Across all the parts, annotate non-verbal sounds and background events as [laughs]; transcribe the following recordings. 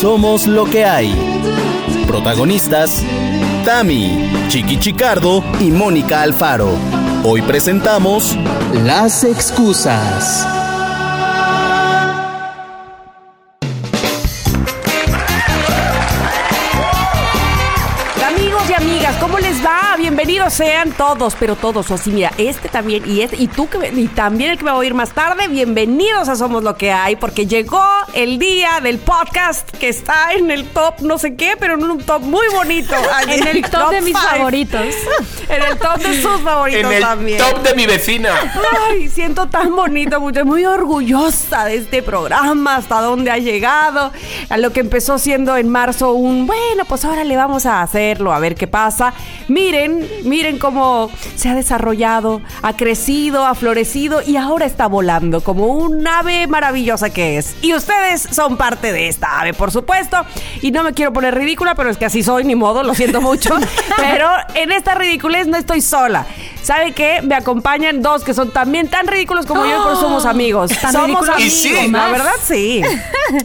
Somos lo que hay. Protagonistas: Tami, Chiqui Chicardo y Mónica Alfaro. Hoy presentamos Las excusas. Bienvenidos sean todos, pero todos, o así, mira, este también y este, y tú que y también el que me va a oír más tarde, bienvenidos a Somos lo que hay, porque llegó el día del podcast que está en el top no sé qué, pero en un top muy bonito. [laughs] en el top, de mis five. favoritos. [laughs] En el top de sus favoritos En el también. top de mi vecina. Ay, siento tan bonito, mucho, muy orgullosa de este programa, hasta dónde ha llegado, a lo que empezó siendo en marzo un, bueno, pues ahora le vamos a hacerlo, a ver qué pasa. Miren, miren cómo se ha desarrollado, ha crecido, ha florecido y ahora está volando como un ave maravillosa que es. Y ustedes son parte de esta ave, por supuesto. Y no me quiero poner ridícula, pero es que así soy, ni modo, lo siento mucho. [laughs] pero en esta ridiculez no estoy sola. ¿Sabe qué? Me acompañan dos que son también tan ridículos como yo, pero somos amigos. Tan somos ridículos. amigos. Y sí. La verdad, sí. [laughs]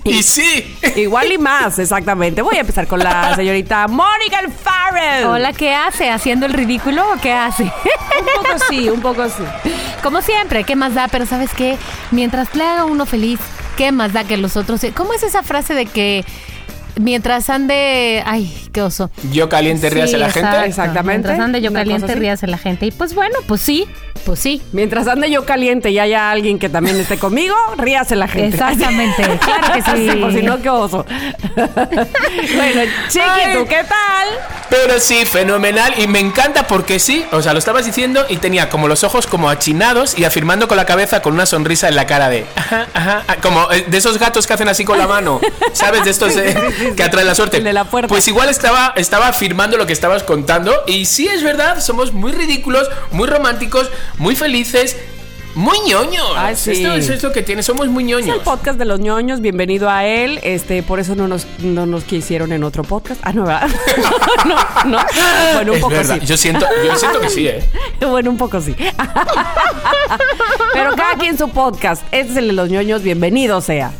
Y sí. Igual y más, exactamente. Voy a empezar con la señorita Mónica Farrell. Hola, ¿qué hace? ¿Haciendo el ridículo o qué hace? Un poco sí, un poco sí. Como siempre, ¿qué más da? Pero ¿sabes qué? Mientras le haga uno feliz, ¿qué más da que los otros? ¿Cómo es esa frase de que mientras ande... Ay, qué oso. Yo caliente, ríase la gente. Exactamente. Mientras ande yo caliente, así. ríase la gente. Y pues bueno, pues sí, pues sí. Mientras ande yo caliente y haya alguien que también esté conmigo, ríase la gente. Exactamente, [laughs] claro que sí. por si no, qué oso. [laughs] bueno, Chiqui, Ay. ¿tú qué tal? Pero sí, fenomenal. Y me encanta porque sí, o sea, lo estabas diciendo y tenía como los ojos como achinados y afirmando con la cabeza con una sonrisa en la cara de. Ajá, ajá. ah, Como eh, de esos gatos que hacen así con la mano. ¿Sabes? De estos [laughs] eh, que atraen la suerte. El de la puerta. Pues igual estaba, estaba afirmando lo que estabas contando. Y sí, es verdad, somos muy ridículos, muy románticos, muy felices. Muy ñoños. Ay, sí. Esto, eso es lo que tiene, somos muy Es ñoños. el podcast de los ñoños, bienvenido a él. Este, por eso no nos, no nos quisieron en otro podcast. Ah, no, ¿verdad? [laughs] no, no. Bueno, un Es poco verdad, sí. Yo siento, yo siento que sí, ¿eh? [laughs] Bueno, un poco sí. [laughs] Pero cada quien su podcast. Este es el de los ñoños, bienvenido sea.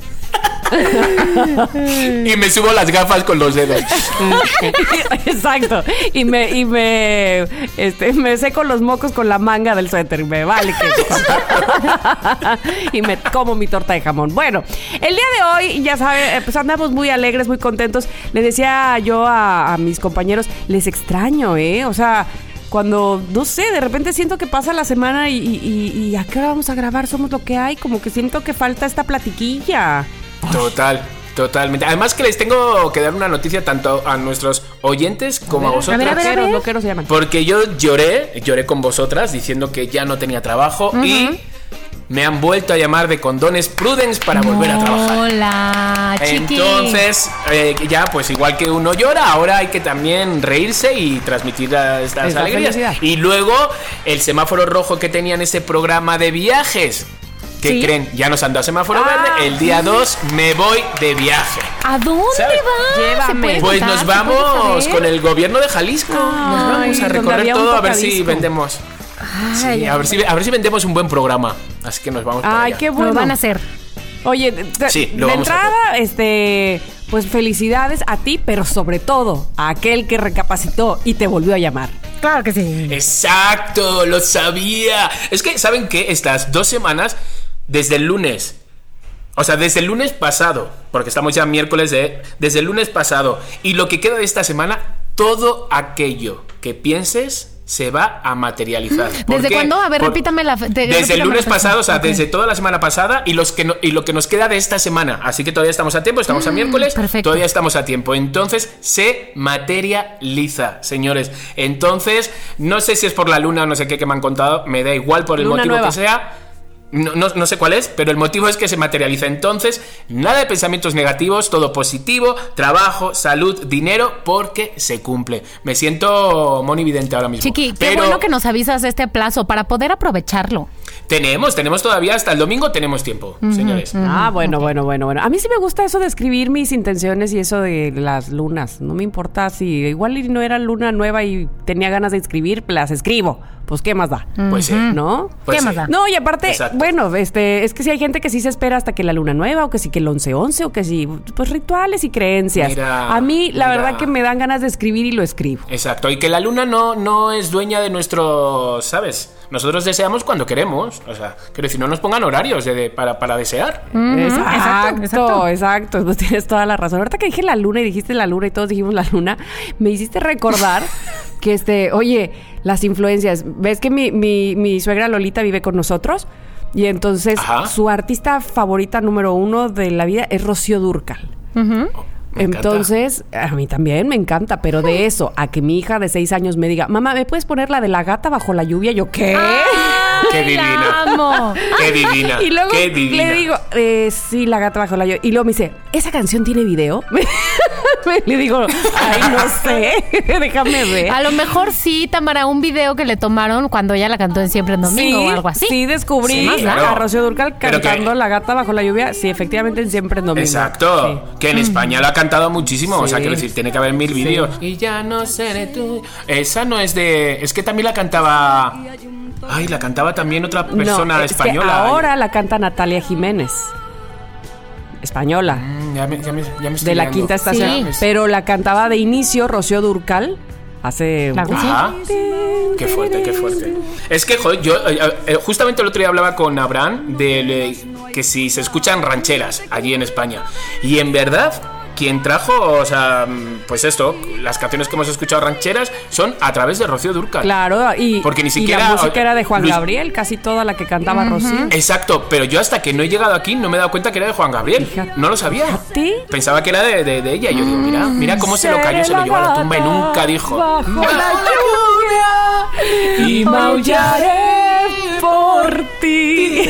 [laughs] Y me subo las gafas con los dedos. [laughs] Exacto. Y me, y me, este, me seco los mocos con la manga del suéter. Me vale que. [laughs] y me como mi torta de jamón. Bueno, el día de hoy, ya saben, pues andamos muy alegres, muy contentos. Le decía yo a, mis compañeros, les extraño, ¿eh? O sea. Cuando, no sé, de repente siento que pasa la semana y- y a qué hora vamos a grabar, somos lo que hay, como que siento que falta esta platiquilla. Total, totalmente. Además que les tengo que dar una noticia tanto a nuestros oyentes como a, vosotros. ver, a ver, a ver. loqueros se llaman. Porque yo lloré, lloré con vosotras diciendo que ya no tenía trabajo y me han vuelto a llamar de condones Prudence para volver a trabajar. Hola, chiqui. Entonces, eh, ya, pues igual que uno llora, ahora hay que también reírse y transmitir la- estas Esa alegrías. felicidad. Y luego, el semáforo rojo que tenía en ese programa de viajes. ¿Qué Sí. creen? Ya nos han dado semáforo Ah. verde. El día 2 me voy de viaje. ¿A dónde ¿Sabes? vas? Llévame. ¿Se puede Pues contar? nos ¿Se puede vamos con el gobierno de Jalisco. nos vamos a recorrer todo a ver si vendemos. Sí, a ver si, a ver si vendemos un buen programa. Así que nos vamos para Ay, allá. qué Lo bueno. van a hacer. Oye, de, de- Sí, lo entrada, este, pues felicidades a ti, pero sobre todo a aquel que recapacitó y te volvió a llamar. Claro que sí. Exacto, lo sabía. Es que, ¿saben qué? Estas dos semanas, desde el lunes, o sea, desde el lunes pasado, porque estamos ya miércoles de... Desde el lunes pasado y lo que queda de esta semana, todo aquello que pienses se va a materializar. ¿Por ¿Desde qué? cuándo? A ver, Por- repítame la... de- Desde repítame el lunes pasado, o sea, desde toda la semana pasada y, los que no- y lo que nos queda de esta semana. Así que todavía estamos a tiempo, estamos a miércoles, perfecto. todavía estamos a tiempo. Entonces se materializa, señores. Entonces, no sé si es por la luna o no sé qué que me han contado, me da igual por el Luna motivo nueva. que sea. No, no- no sé cuál es, pero el motivo es que se materializa. Entonces, nada de pensamientos negativos, todo positivo, trabajo, salud, dinero, porque se cumple. Me siento monividente ahora mismo. Chiqui, qué Pero- bueno que nos avisas este plazo para poder aprovecharlo. Tenemos, tenemos todavía hasta el domingo, tenemos tiempo, señores. Ah, bueno, bueno, bueno, bueno. A mí sí me gusta eso de escribir mis intenciones y eso de las lunas. No me importa si igual no era luna nueva y tenía ganas de escribir, las escribo. Pues ¿qué más da? Pues sí. ¿No? Pues ¿Qué sí. más da? No, y aparte, Exacto. bueno, este, es que si hay gente que sí se espera hasta que la luna nueva, o que sí que el 11-11, o que sí, pues rituales y creencias. Mira, a mí, la mira. verdad que me dan ganas de escribir y lo escribo. Exacto, y que la luna no, no es dueña de nuestro, ¿sabes? Nosotros deseamos cuando queremos. O sea, quiero decir, no nos pongan horarios de- de- para, para desear. exacto, exacto, exacto, Pues tienes toda la razón. Ahorita que dije la luna y dijiste la luna y todos dijimos la luna, me hiciste recordar [laughs] que este, oye, las influencias. ¿Ves que mi, mi, mi suegra Lolita vive con nosotros? Y entonces Ajá. su artista favorita número uno de la vida es Rocío Durcal. Me encanta. Entonces, a mí también me encanta, pero de eso, a que mi hija de seis años me diga, mamá, ¿me puedes poner la de la gata bajo la lluvia? Yo, ¿qué? Qué Ay, [laughs] divina. amo. [laughs] Qué divina. Y luego qué divina. le digo, eh, sí, la gata bajo la lluvia. Y luego me dice, ¿esa canción tiene video? [laughs] [laughs] le digo, ay, no sé, [laughs] déjame ver. A lo mejor sí, Tamara, un video que le tomaron cuando ella la cantó en Siempre en Domingo sí, o algo así. sí descubrí Sí, a- claro. a Rocío Durcal Pero que- cantando La gata bajo la lluvia. Sí, efectivamente, en siempre en domingo. Exacto, Sí. que en España lo ha cantado muchísimo, o sea, quiero decir, tiene que haber mil vídeos. Y ya no seré tú. Esa no es de. Es que también la cantaba. Ay, la cantaba también otra persona no, es que española. ahora la canta Natalia Jiménez. Española. Mm, Ya me, ya me- ya me estoy de la liando. quinta estación. Sí. Pero la cantaba de inicio Rocío Durcal hace. Ajá. Qué fuerte, qué fuerte. Es que, joder, yo eh, eh, justamente el otro día hablaba con Abraham de que si se escuchan rancheras allí en España. Y en verdad, quien trajo, o sea, mm, pues esto, las canciones que hemos escuchado rancheras son a través de Rocío Durcal. Claro, y, Porque ni y siquiera- la música era de Juan Luis- Gabriel, casi toda la que cantaba Rocío. Exacto, pero yo hasta que no he llegado aquí no me he dado cuenta que era de Juan Gabriel. Fíjate. No lo sabía. Fíjate. Pensaba que era de, de- de ella. Y yo digo, mira, mira cómo se lo cayó, se lo llevó a la tumba y nunca dijo. Bajo la lluvia y maullaré por ti.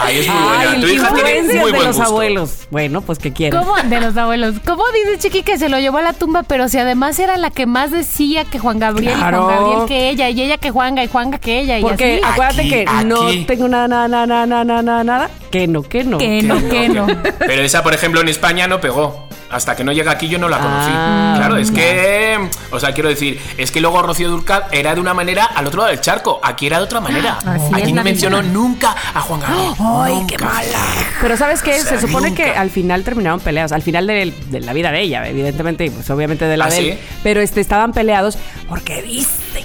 Ay, es muy buena. Ay, tu hija tiene de los gusto. abuelos. Bueno, pues que quieren. ¿Cómo? De los abuelos. ¿Cómo dice Chiqui que se lo llevó a la tumba? Pero si además era la que más decía que Juan Gabriel Claro. y Juan Gabriel que ella, y ella que Juanga, y Juanga que ella, y Porque así. acuérdate Aquí, que no tengo nada, nada, nada, nada, nada, nada, nada. Que no, que no. Que no, que no. Pero esa, por ejemplo, en España no pegó. Hasta que no llega aquí yo no la conocí. Ah, claro, es que. O sea, quiero decir, es que luego Rocío Durcal era de una manera al otro lado del charco. Aquí era de otra manera. Así aquí no mencionó nunca a Juan Gabriel. [gasps] ¡Ay, qué mala! Pero ¿sabes qué? O sea, Se supone nunca. que al final terminaron peleados. Al final de, de la vida de ella, evidentemente, y pues obviamente de la ¿Ah, de él. sí? Pero este, estaban peleados porque dice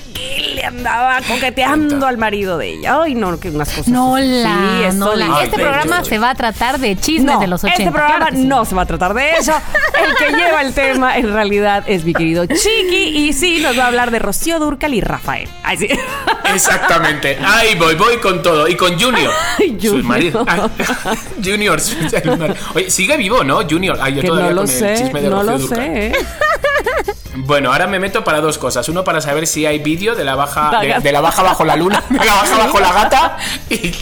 le andaba coqueteando al marido de ella. Ay, no, que unas cosas. No así. la, Sí, no la. Ay, Este programa se va a tratar de chismes No, de los 80. este programa claro que sí. no se va a tratar de eso. El que lleva el tema en realidad es mi querido Chiqui y sí nos va a hablar de Rocío Durcal y Rafael. Ay, sí. Exactamente. Ahí voy, voy con todo. Y con Junior. Su Junior. marido. Ah, [laughs] Junior. su- el mar- Oye, sigue vivo, ¿no? Junior. Ay, yo Que todavía no lo con el sé, chisme de no Rocío lo sé. ¿eh? Bueno, ahora me meto para dos cosas. Uno para saber si hay vídeo de la baja de, la baja bajo la luna, de la baja bajo la gata y,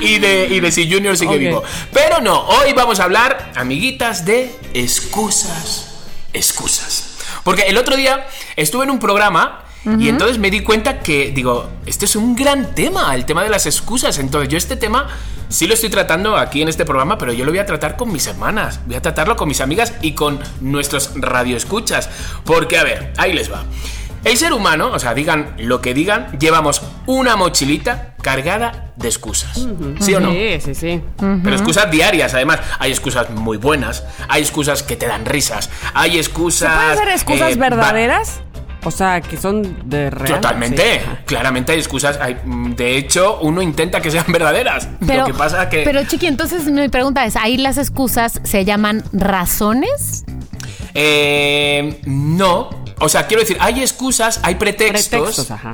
y de, y de si Junior sigue Ok. vivo. Pero no, hoy vamos a hablar, amiguitas, de excusas, excusas. Porque el otro día estuve en un programa y entonces me di cuenta que, digo, este es un gran tema, el tema de las excusas. Entonces yo este tema sí lo estoy tratando aquí en este programa, pero yo lo voy a tratar con mis hermanas, voy a tratarlo con mis amigas y con nuestros radioescuchas. Porque, a ver, ahí les va. El ser humano, o sea, digan lo que digan, llevamos una mochilita cargada de excusas. ¿Sí o no? Sí, sí, sí. Pero excusas diarias, además. Hay excusas muy buenas, hay excusas que te dan risas, hay excusas. ¿Pueden ser excusas eh, verdaderas? O sea, que son de real. Totalmente, Sí. claramente hay excusas. hay- de hecho, uno intenta que sean verdaderas. Pero, Lo que pasa que. pero Chiqui, entonces mi pregunta es, ¿ahí las excusas se llaman razones? eh, no. O sea, quiero decir, hay excusas, hay pretextos. Pretextos, ajá.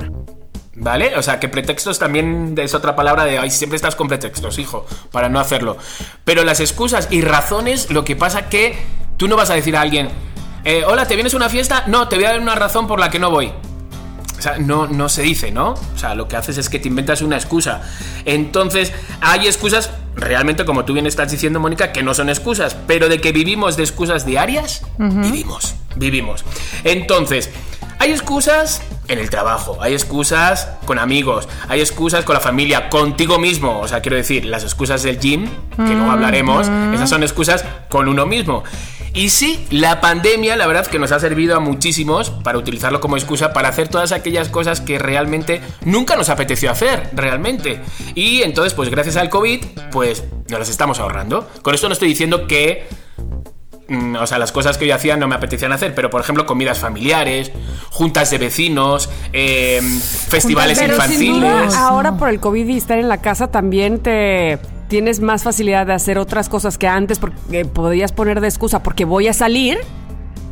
¿Vale? O sea, que pretextos también es otra palabra de, ay, siempre estás con pretextos, hijo, para no hacerlo. Pero las excusas y razones, lo que pasa que tú no vas a decir a alguien, eh, hola, ¿te vienes a una fiesta? No, te voy a dar una razón por la que no voy. O sea, no, no se dice, ¿no? O sea, lo que haces es que te inventas una excusa. Entonces, hay excusas, realmente, como tú bien estás diciendo, Mónica, que no son excusas, pero de que vivimos de excusas diarias, vivimos, vivimos. Entonces, hay excusas en el trabajo, hay excusas con amigos, hay excusas con la familia, contigo mismo. O sea, quiero decir, las excusas del gym, que luego hablaremos, esas son excusas con uno mismo. Y sí, la pandemia, la verdad que nos ha servido a muchísimos para utilizarlo como excusa para hacer todas aquellas cosas que realmente nunca nos apeteció hacer, realmente. Y entonces, pues gracias al COVID, pues nos las estamos ahorrando. Con esto no estoy diciendo que mm, o sea, las cosas que yo hacía no me apetecían hacer, pero por ejemplo, comidas familiares, juntas de vecinos, eh, festivales Pero sin duda, infantiles. ahora por el COVID y estar en la casa también te tienes más facilidad de hacer otras cosas que antes porque podías poner de excusa porque voy a salir,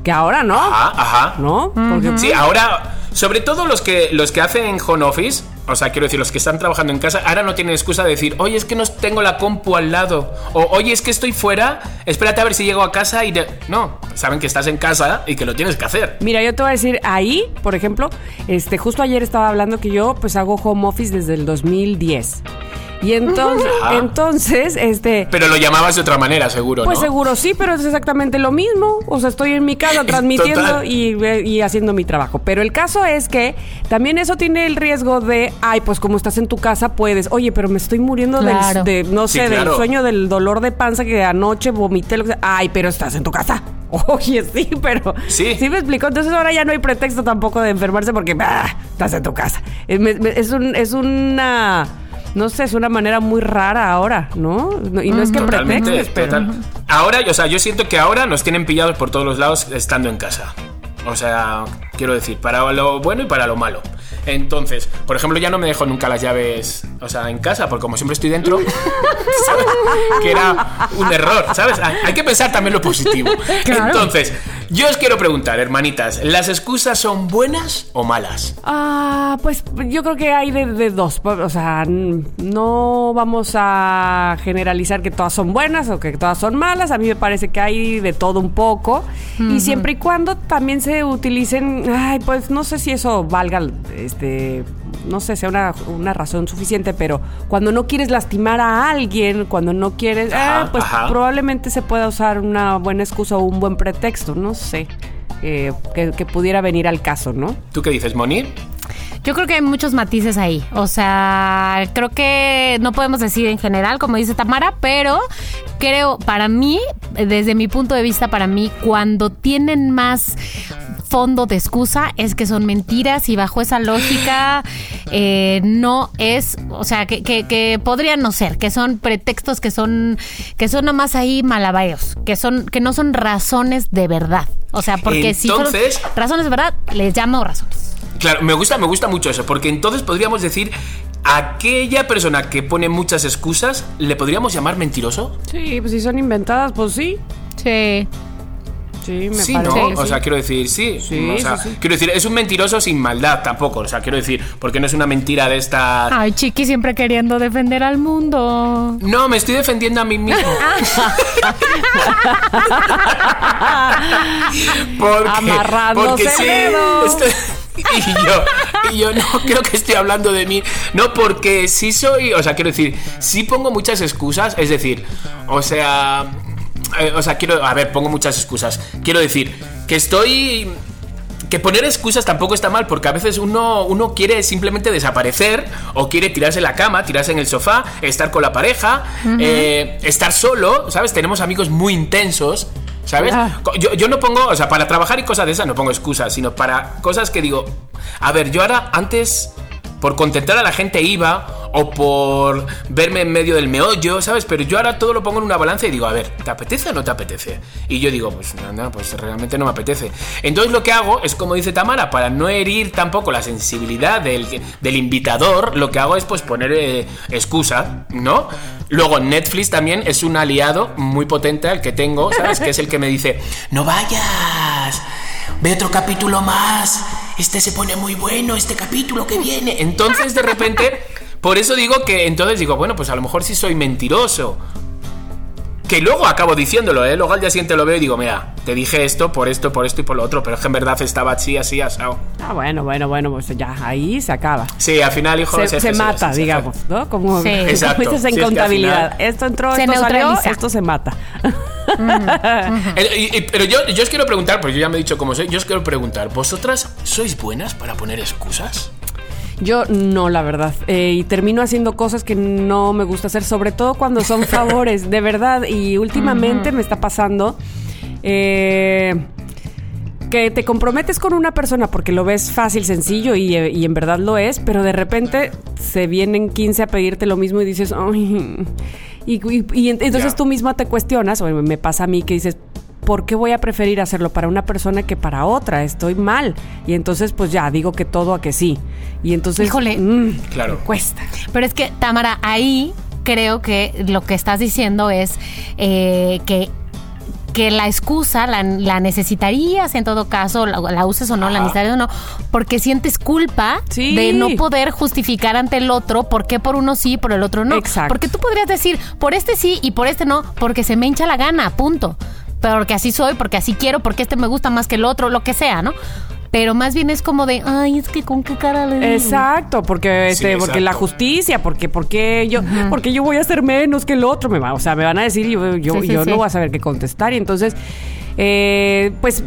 que ahora no. Ajá, ajá. ¿No? Porque Sí, ahora, sobre todo los que, los que hacen home office, o sea, quiero decir, los que están trabajando en casa, ahora no tienen excusa de decir, oye, es que no tengo la compu al lado, o oye, es que estoy fuera, espérate a ver si llego a casa y... de-". No, saben que estás en casa y que lo tienes que hacer. Mira, yo te voy a decir, ahí, por ejemplo, este, justo ayer estaba hablando que yo pues hago home office desde el 2010. Y entonces, Ajá. entonces, este, Pero lo llamabas de otra manera, seguro, pues ¿no? seguro sí, pero es exactamente lo mismo. O sea, estoy en mi casa [laughs] transmitiendo y, y haciendo mi trabajo. Pero el caso es que también eso tiene el riesgo de, ay, pues como estás en tu casa puedes, oye, pero me estoy muriendo del- de, no Sí, sé, del sueño, del dolor de panza que anoche vomité. Lo que sea. Ay, pero estás en tu casa. [laughs] Oye, sí, pero... Sí. Sí me explicó. Entonces ahora ya no hay pretexto tampoco de enfermarse porque bah, estás en tu casa. Es, me- me- es un, es una... No sé, es una manera muy rara ahora, ¿no? No- Y no es que Totalmente, pretextes, pero... total. Ahora, o sea, yo siento que ahora nos tienen pillados por todos los lados estando en casa. O sea, quiero decir, para lo bueno y para lo malo. Entonces, por ejemplo, ya no me dejo nunca las llaves, o sea, en casa, porque como siempre estoy dentro, [laughs] ¿sabes? Que era un error, ¿sabes? Hay que pensar también lo positivo. Claro. Entonces, yo os quiero preguntar, hermanitas, ¿las excusas son buenas o malas? Ah, pues yo creo que hay de, de dos. O sea, no vamos a generalizar que todas son buenas o que todas son malas. A mí me parece que hay de todo un poco. Y siempre y cuando también se utilicen, ay, pues no sé si eso valga, este, no sé, sea una, una razón suficiente, pero cuando no quieres lastimar a alguien, cuando no quieres, Ajá, ah, pues ajá. probablemente se pueda usar una buena excusa o un buen pretexto, no sé. eh, que, que pudiera venir al caso, ¿no? ¿Tú qué dices, Moni? Yo creo que hay muchos matices ahí. O sea, creo que no podemos decir en general, como dice Tamara, pero creo, para mí, desde mi punto de vista, para mí, cuando tienen más fondo de excusa es que son mentiras y bajo esa lógica eh, no es, o sea, que, que, que podrían no ser, que son pretextos que son, que son nomás ahí malabareos, que son, que no son razones de verdad. O sea, porque si Entonces- son razones de verdad, les llamo razones. Claro, me gusta, me gusta mucho eso, porque entonces podríamos decir, aquella persona que pone muchas excusas, ¿le podríamos llamar mentiroso? Sí, pues si son inventadas, pues sí. Sí. Sí, me sí, parece. ¿no? que o sí. sea, quiero decir, sí. Sí, o sea, sí, sí. Quiero decir, es un mentiroso sin maldad tampoco. O sea, quiero decir, porque no es una mentira de esta. Ay, Chiqui siempre queriendo defender al mundo. No, me estoy defendiendo a mí mismo. [laughs] porque, Amarrándose porque sí, estoy- y yo, y yo no creo que estoy hablando de mí. No, porque sí soy, o sea, quiero decir, sí pongo muchas excusas, es decir, o sea, eh, o sea, quiero, a ver, pongo muchas excusas. Quiero decir que estoy que poner excusas tampoco está mal, porque a veces uno, uno quiere simplemente desaparecer o quiere tirarse en la cama, tirarse en el sofá, estar con la pareja, eh, estar solo, ¿sabes? Tenemos amigos muy intensos. ¿Sabes? Ah. Yo, yo no pongo, o sea, para trabajar y cosas de esas no pongo excusas, sino para cosas que digo, a ver, yo ahora antes, por contentar a la gente iba, o por verme en medio del meollo, ¿sabes? Pero yo ahora todo lo pongo en una balanza y digo, a ver, ¿te apetece o no te apetece? Y yo digo, pues no, no, pues realmente no me apetece. Entonces lo que hago es, como dice Tamara, para no herir tampoco la sensibilidad del, del invitador, lo que hago es pues poner eh, excusa, ¿no? Luego Netflix también es un aliado muy potente al que tengo, ¿sabes? Que es el que me dice, no vayas, ve otro capítulo más, este se pone muy bueno, este capítulo que viene. Entonces de repente, [laughs] por eso digo que entonces digo, bueno, pues a lo mejor sí soy mentiroso. Que luego acabo diciéndolo, ¿eh? Luego al día siguiente lo veo y digo, mira, te dije esto, por esto, por esto y por lo otro, pero es que en verdad estaba así, así, asado. Ah, bueno, bueno, bueno, pues ya ahí se acaba. Sí, al final, hijo, Se, se sí, mata, sí, digamos, ¿no? Como, Sí. como dices en Sí, es que al contabilidad. final- Esto entró, Se esto salió, esto se mata. Y- y- pero yo, yo os quiero preguntar, porque yo ya me he dicho cómo soy, yo os quiero preguntar, ¿vosotras sois buenas para poner excusas? Yo no, la verdad. Eh, y termino haciendo cosas que no me gusta hacer, sobre todo cuando son [laughs] favores, de verdad. Y últimamente me está pasando eh, que te comprometes con una persona porque lo ves fácil, sencillo y, eh, y en verdad lo es, pero de repente se vienen 15 a pedirte lo mismo y dices, ay. Y, y- y ent- entonces tú misma te cuestionas, o me pasa a mí que dices, ¿por qué voy a preferir hacerlo para una persona que para otra? Estoy mal. Y entonces, pues ya, digo que todo a que sí. Y entonces. Híjole. mm, Claro. me cuesta. Pero es que, Tamara, ahí creo que lo que estás diciendo es eh, que que la excusa la, la necesitarías en todo caso, la, la uses o no, la necesitarías o no, porque sientes culpa Sí. de no poder justificar ante el otro por qué por uno sí y por el otro no. Exacto. Porque tú podrías decir, por este sí y por este no, porque se me hincha la gana, punto. Porque así soy, porque así quiero, porque este me gusta más que el otro, lo que sea, ¿no? Pero más bien es como de, ay, es que con qué cara le digo?" Exacto, porque Sí, este, porque la justicia, porque porque yo porque yo voy a ser menos que el otro, me va, o sea, me van a decir yo yo, Sí, sí, yo sí. no voy a saber qué contestar y entonces eh, pues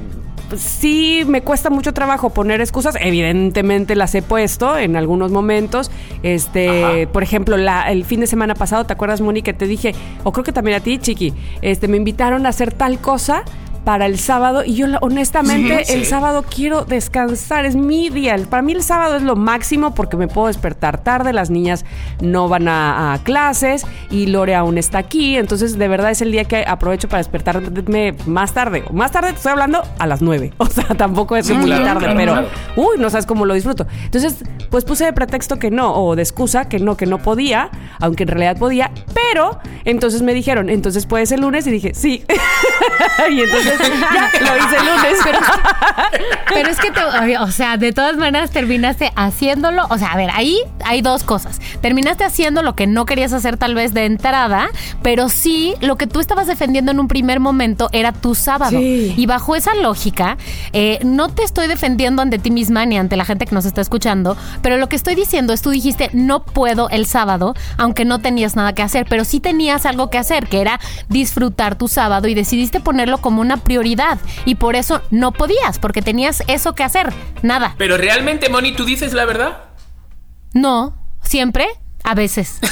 sí me cuesta mucho trabajo poner excusas, evidentemente las he puesto en algunos momentos. Este, Ajá. por ejemplo, la, el fin de semana pasado, ¿te acuerdas, Moni, que te dije, o creo que también a ti, Chiqui, este me invitaron a hacer tal cosa para el sábado y yo honestamente Sí, el sí. sábado quiero descansar, es mi día. Para mí el sábado es lo máximo porque me puedo despertar tarde, las niñas no van a, a clases y Lore aún está aquí, entonces de verdad es el día que aprovecho para despertarme más tarde. Más tarde te estoy hablando a las nueve, [laughs] o sea, tampoco es Sí, muy claro, tarde, claro, pero claro. uy, no sabes cómo lo disfruto. Entonces, pues puse de pretexto que no, o de excusa que no, que no podía, aunque en realidad podía, pero entonces me dijeron, entonces puedes el lunes y dije, sí. [laughs] y entonces [laughs] ya lo hice el lunes. Pero [laughs] es que, te- o sea, de todas maneras terminaste haciéndolo. O sea, a ver, ahí hay dos cosas. Terminaste haciendo lo que no querías hacer tal vez de entrada, pero sí lo que tú estabas defendiendo en un primer momento era tu sábado. Sí. Y bajo esa lógica, eh, no te estoy defendiendo ante ti misma ni ante la gente que nos está escuchando, pero lo que estoy diciendo es tú dijiste no puedo el sábado, aunque no tenías nada que hacer, pero sí tenías algo que hacer, que era disfrutar tu sábado y decidiste ponerlo como una prioridad y por eso no podías, porque tenías eso que hacer, nada. Pero realmente, Moni, ¿tú dices la verdad? No, siempre, a veces. [laughs]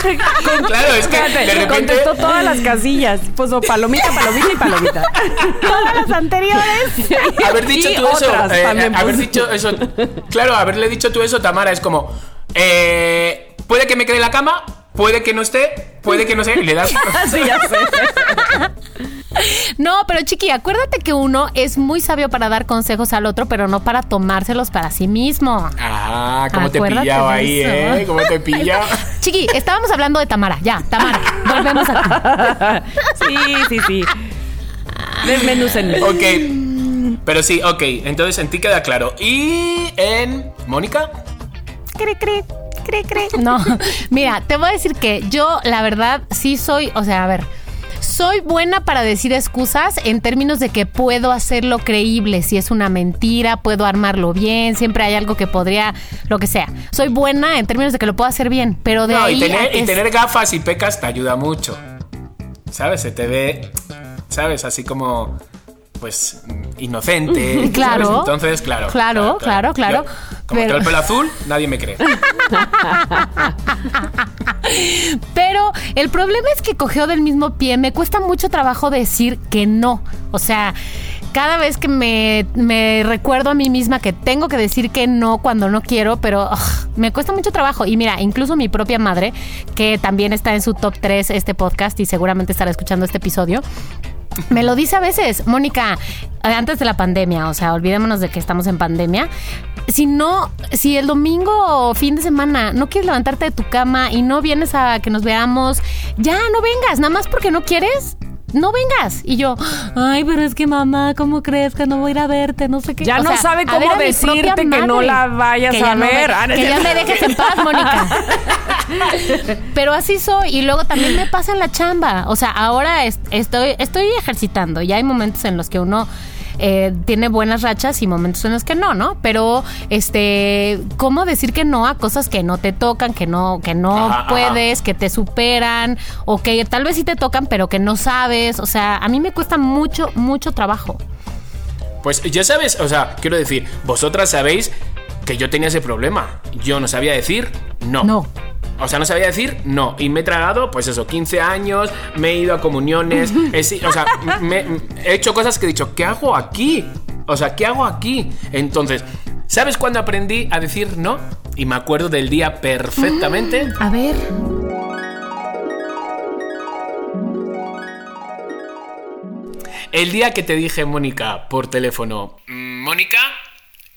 Claro, es que Fíjate, de repente... contestó todas las casillas. Puso palomita, palomita y palomita. [laughs] Todas las anteriores. [laughs] haber dicho Y tú eso, otras eh, también haber puse. dicho eso, claro, haberle dicho tú eso, Tamara, es como, eh, puede que me quede en la cama, puede que no esté, puede que no sé, y le das... Sí, ya sé. No, pero chiqui, acuérdate que uno es muy sabio para dar consejos al otro, pero no para tomárselos para sí mismo. Ah, cómo te he Acuérdate pillado de ahí, eso. ¿eh? Cómo te [laughs] he pillado. Chiqui, estábamos hablando de Tamara. Ya, Tamara. Volvemos a ti. [laughs] Sí, sí, sí. Desmenúcenme. Ok, pero sí, ok, entonces en ti queda claro. ¿Y en Mónica? Cri, cri, cri, cri. No, [laughs] mira, te voy a decir que yo, la verdad, sí soy, o sea, a ver. Soy buena para decir excusas en términos de que puedo hacerlo creíble. Si es una mentira, puedo armarlo bien. Siempre hay algo que podría, lo que sea. Soy buena en términos de que lo puedo hacer bien. Pero de No, ahí. y tener, y tener gafas y pecas te ayuda mucho. ¿Sabes? Se te ve, ¿sabes? Así como, pues, inocente. [laughs] Claro. ¿sabes? Entonces, claro. Claro, claro, claro. Yo, como Pero- el pelo azul, nadie me cree. [laughs] Pero el problema es que cogió del mismo pie. Me cuesta mucho trabajo decir que no. O sea, cada vez que me, me recuerdo a mí misma que tengo que decir que no cuando no quiero, pero ugh, me cuesta mucho trabajo. Y mira, incluso mi propia madre, que también está en su top 3 este podcast y seguramente estará escuchando este episodio. Me lo dice a veces, Mónica, eh, antes de la pandemia, o sea, olvidémonos de que estamos en pandemia. Si no, si el domingo o fin de semana no quieres levantarte de tu cama y no vienes a que nos veamos, ya no vengas, nada más porque no quieres. No vengas. Y yo, ay, pero es que mamá, ¿cómo crees que no voy a ir a verte? No sé qué. Ya O no sea, sabe cómo decirte que no la vayas Que a no ver. Que ya me dejes en paz, Mónica. [laughs] Pero así soy. Y luego también me pasa en la chamba. O sea, ahora es- estoy, estoy ejercitando. Ya hay momentos en los que uno eh, tiene buenas rachas y momentos en los que no, ¿no? Pero, este, ¿cómo decir que no a cosas que no te tocan, que no, que no Ajá, ajá. puedes, que te superan, o que tal vez sí te tocan, pero que no sabes? O sea, a mí me cuesta mucho, mucho trabajo. Pues ya sabes, o sea, quiero decir, vosotras sabéis que yo tenía ese problema. Yo no sabía decir no. No. O sea, no sabía decir no. Y me he tragado, pues eso, 15 años, me he ido a comuniones, [laughs] he o sea, me- he hecho cosas que he dicho, ¿qué hago aquí? O sea, ¿qué hago aquí? Entonces, ¿sabes cuándo aprendí a decir no? Y me acuerdo del día perfectamente. A ver. El día que te dije, Mónica, por teléfono, "Mm, Mónica,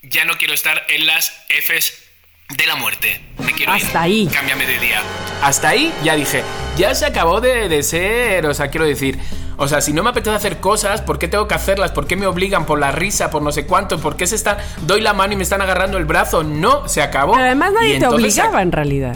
ya no quiero estar en las Fs de la muerte. Me quiero ir. Hasta ahí. Cámbiame de día. Hasta ahí ya dije, ya se acabó de, de ser, o sea, quiero decir, o sea, si no me apetece hacer cosas, ¿por qué tengo que hacerlas? ¿Por qué me obligan por la risa, por no sé cuánto? ¿Por qué se están, doy la mano y me están agarrando el brazo? No, se acabó. Pero además Y nadie te entonces se obligaba en realidad.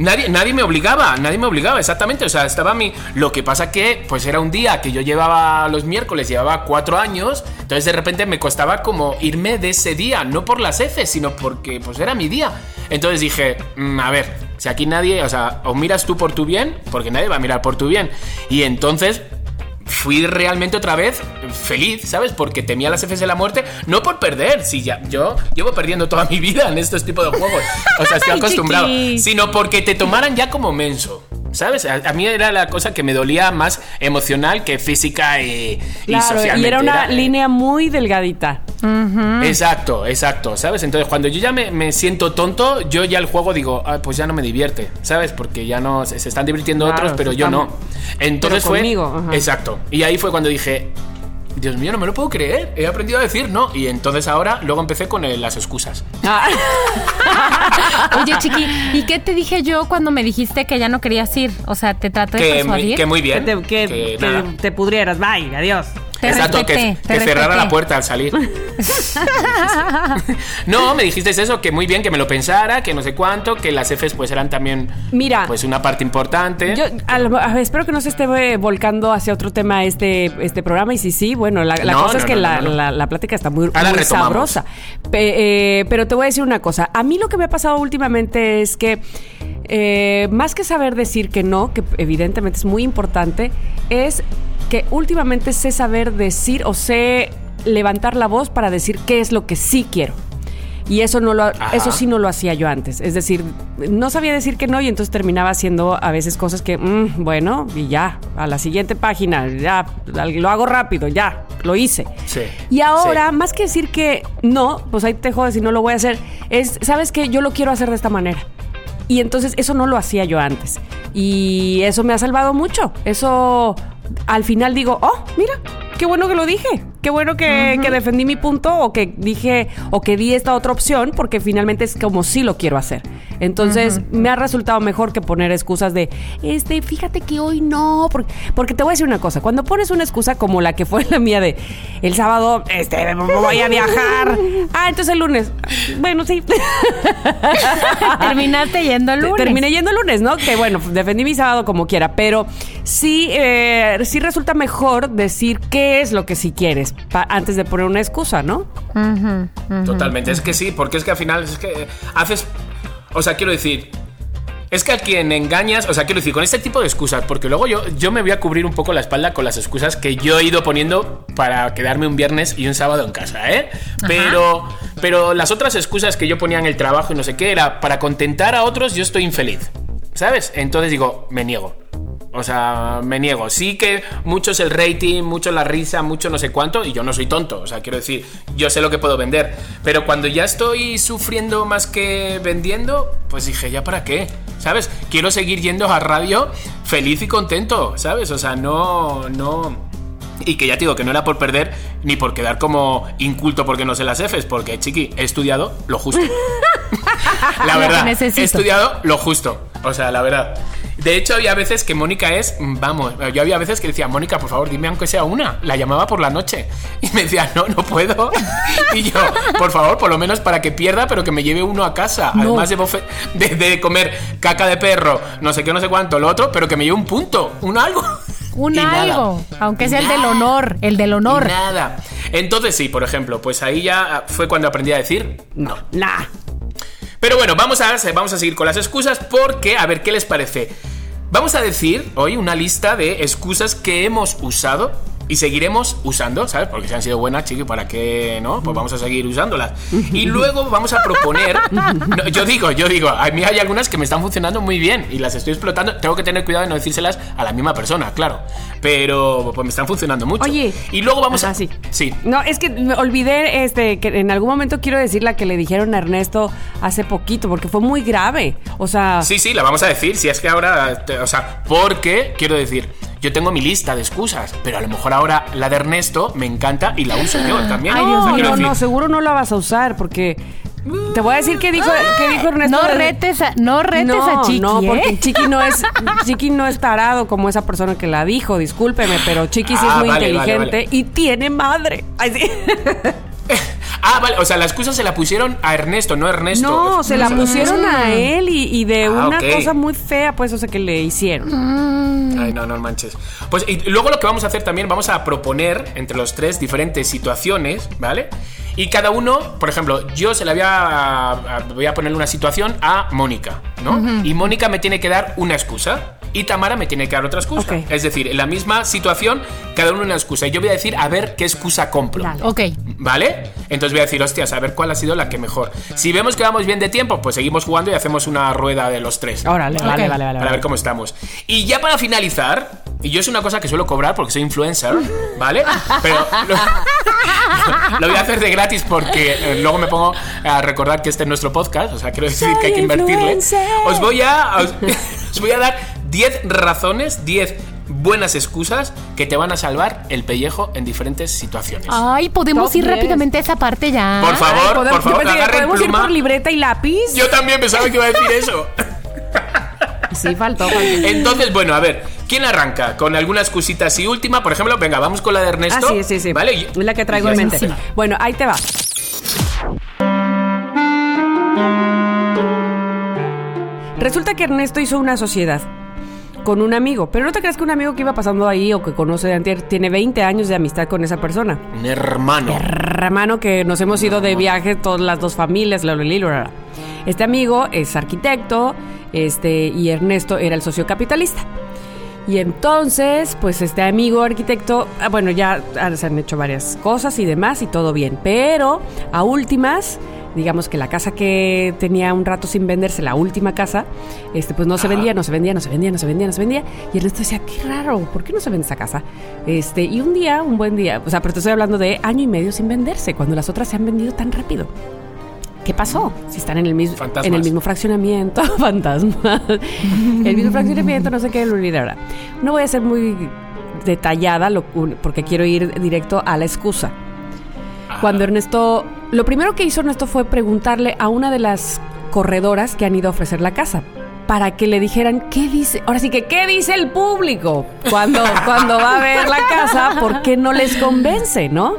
Nadie, nadie me obligaba, nadie me obligaba, exactamente. O sea, estaba a mí. Lo que pasa que, pues era un día que yo llevaba los miércoles, llevaba cuatro años. Entonces de repente me costaba como irme de ese día, no por las F, sino porque pues era mi día. Entonces dije, "Mm, a ver, si aquí nadie, o sea, o miras tú por tu bien, porque nadie va a mirar por tu bien. Y entonces fui realmente otra vez feliz, ¿sabes? Porque temía las Fs de la muerte, no por perder, si ya yo llevo perdiendo toda mi vida en estos tipos de juegos, o sea, estoy [laughs] acostumbrado, sino porque te tomaran ya como menso. ¿Sabes? A, a mí era la cosa que me dolía más emocional que física y, Claro, y socialmente. era una Era- línea muy delgadita. Exacto, exacto, ¿sabes? Entonces cuando yo ya me, me siento tonto, yo ya el juego digo, ah, pues ya no me divierte, ¿sabes? Porque ya no se, se están divirtiendo Claro, otros, pero yo no. Entonces pero fue... conmigo. Exacto. Y ahí fue cuando dije, Dios mío, no me lo puedo creer, he aprendido a decir no. Y entonces ahora, luego empecé con el- las excusas. Ah, [laughs] Oye, chiqui, ¿y qué te dije yo cuando me dijiste que ya no querías ir? O sea, te traté de Que, persuadir. que muy que bien. te, que que te- nada. te pudrieras. Bye, adiós. Te Exacto, respeté, que, te que cerrara la puerta al salir. [laughs] no, me dijiste eso, que muy bien, que me lo pensara, que no sé cuánto, que las Fs pues eran también Mira. pues una parte importante. Yo espero que no se esté eh, volcando hacia otro tema este, este programa. Y si sí, bueno, la, la No, cosa no, es que no, la, la- la plática está muy, Ahora muy retomamos. sabrosa. Pe- eh, pero te voy a decir una cosa. A mí lo que me ha pasado últimamente es que eh, más que saber decir que no, que evidentemente es muy importante, es que últimamente sé saber decir o sé levantar la voz para decir qué es lo que sí quiero. Y eso no lo Ajá. eso sí no lo hacía yo antes. Es decir, no sabía decir que no y entonces terminaba haciendo a veces cosas que, mm, bueno, y ya, a la siguiente página, ya, lo hago rápido, ya, lo hice. Sí, Y ahora, sí. más que decir que no, pues ahí te jodes y no lo voy a hacer, es, ¿sabes qué? Yo lo quiero hacer de esta manera. Y entonces eso no lo hacía yo antes. Y eso me ha salvado mucho. Eso al final digo, oh, mira, qué bueno que lo dije. Qué bueno que, que defendí mi punto o que dije o que di esta otra opción porque finalmente es como sí lo quiero hacer. Entonces me ha resultado mejor que poner excusas de, este, fíjate que hoy no, porque, porque te voy a decir una cosa, cuando pones una excusa como la que fue la mía de el sábado, este, voy a [laughs] viajar. Ah, entonces el lunes. Bueno, sí. [laughs] Terminaste yendo el lunes. Terminé yendo el lunes, ¿no? Que bueno, defendí mi sábado como quiera, pero sí, eh, sí resulta mejor decir qué es lo que sí quieres antes de poner una excusa, ¿no? Totalmente, es que sí, porque es que al final es que haces. O sea, quiero decir. Es que a quien engañas, o sea, quiero decir, con este tipo de excusas, porque luego yo, yo me voy a cubrir un poco la espalda con las excusas que yo he ido poniendo para quedarme un viernes y un sábado en casa, ¿eh? Pero, pero las otras excusas que yo ponía en el trabajo y no sé qué era para contentar a otros, yo estoy infeliz, ¿sabes? Entonces digo, me niego. O sea, me niego. Sí que mucho es el rating, mucho la risa, mucho no sé cuánto, y yo no soy tonto. O sea, quiero decir, yo sé lo que puedo vender. Pero cuando ya estoy sufriendo más que vendiendo, pues dije, ¿ya para qué? ¿Sabes? Quiero seguir yendo a radio feliz y contento, ¿sabes? O sea, no, no. Y que ya te digo que no era por perder ni por quedar como inculto porque no sé las Fs, porque chiqui, he estudiado lo justo. [laughs] [laughs] la verdad, necesito. he estudiado lo justo. O sea, la verdad. De hecho, había veces que Mónica es, vamos, yo había veces que decía, Mónica, por favor, dime aunque sea una. La llamaba por la noche. Y me decía, no, no puedo. [laughs] Y yo, por favor, por lo menos para que pierda, pero que me lleve uno a casa. No. Además de, bofe- de, de comer caca de perro, no sé qué, no sé cuánto, lo otro, pero que me lleve un punto, un algo. Un Y nada. algo, aunque sea el del honor, el del honor. Y nada. Entonces sí, por ejemplo, pues ahí ya fue cuando aprendí a decir no. Nah. Pero bueno, vamos a, vamos a seguir con las excusas porque, a ver, ¿qué les parece? Vamos a decir hoy una lista de excusas que hemos usado y seguiremos usando, ¿sabes? Porque si han sido buenas, chiqui, ¿para qué no? Pues vamos a seguir usándolas. Y luego vamos a proponer. [laughs] no, yo digo, yo digo, a mí hay algunas que me están funcionando muy bien y las estoy explotando. Tengo que tener cuidado de no decírselas a la misma persona, claro. Pero pues me están funcionando mucho. Oye. Y luego vamos Ajá, a. sí. Sí. No, es que me olvidé este, que en algún momento quiero decir la que le dijeron a Ernesto hace poquito, porque fue muy grave. O sea, Sí, sí, la vamos a decir. Si es que ahora. te- o sea, porque, quiero decir, yo tengo mi lista de excusas, pero a lo mejor ahora la de Ernesto me encanta y la uso yo también. Ay, no, Quiero no, no, seguro no la vas a usar porque te voy a decir que dijo, que dijo Ernesto. No retes a, no retes no, a Chiqui, no, ¿eh? porque Chiqui no es [laughs] Chiqui no es tarado como esa persona que la dijo, discúlpeme, pero Chiqui sí es Ah, muy vale, inteligente vale. y tiene madre. Ay, sí. [laughs] Ah, vale, o sea, la excusa se la pusieron a Ernesto, no a Ernesto. No, se la pusieron a él y, y de Ah, una cosa muy fea, pues, o sea, que le hicieron. Ay, no, no manches. Pues y luego lo que vamos a hacer también, vamos a proponer entre los tres diferentes situaciones, ¿vale? Y cada uno, por ejemplo, yo se la voy a, a- voy a ponerle una situación a Mónica, ¿no? Y Mónica me tiene que dar una excusa. Y Tamara me tiene que dar otra excusa. Es decir, en la misma situación, cada uno una excusa. Y yo voy a decir a ver qué excusa compro. Dale. Ok. ¿Vale? Entonces voy a decir, hostias, a ver cuál ha sido la que mejor. Si vemos que vamos bien de tiempo, pues seguimos jugando y hacemos una rueda de los tres. Órale, vale, vale, vale, vale. Para ver cómo estamos. Y ya para finalizar, y yo es una cosa que suelo cobrar porque soy influencer, ¿vale? Pero lo, lo voy a hacer de gratis porque eh, luego me pongo a recordar que este es nuestro podcast, o sea, quiero decir que hay que invertirle. influencer. Os voy a os, [laughs] os voy a dar 10 razones, 10 buenas excusas que te van a salvar el pellejo en diferentes situaciones. Ay, podemos Top ir 10. rápidamente a esa parte ya. Por favor, Ay, podemos, por favor, pensé agarren ¿podemos ir por libreta y lápiz? Yo también pensaba que iba a decir eso. [laughs] Sí, faltó, faltó. Entonces, bueno, a ver, ¿quién arranca? Con algunas cositas y última, por ejemplo, venga, vamos con la de Ah, Ernesto. sí, sí, sí. ¿Vale? Es la que traigo en mente. Bueno, ahí te va. Resulta que Ernesto hizo una sociedad con un amigo, pero no te creas que un amigo que iba pasando ahí o que conoce de antier tiene 20 años de amistad con esa persona. Un hermano. Hermano que nos hemos ido de viaje todas las dos familias, la, la. Este amigo es arquitecto, este y Ernesto era el socio capitalista. Y entonces, pues este amigo arquitecto, ah, bueno, ya se han hecho varias cosas y demás y todo bien, pero a últimas, digamos que la casa que tenía un rato sin venderse, la última casa, este pues no se vendía, no se vendía, no se vendía, no se vendía, no se vendía, y Ernesto decía, qué raro, ¿por qué no se vende esa casa? Este, y un día, un buen día, o sea, pero te estoy hablando de año y medio sin venderse, cuando las otras se han vendido tan rápido. ¿Qué pasó? Si están en el mismo, Fantasmas. en el mismo fraccionamiento, [laughs] fantasmas, el mismo fraccionamiento, no sé qué, lo olvidará. No voy a ser muy detallada lo- porque quiero ir directo a la excusa. Cuando Ernesto, lo primero que hizo Ernesto fue preguntarle a una de las corredoras que han ido a ofrecer la casa para que le dijeran qué dice, ahora sí que qué dice el público cuando [laughs] cuando va a ver la casa, ¿por qué no les convence, no?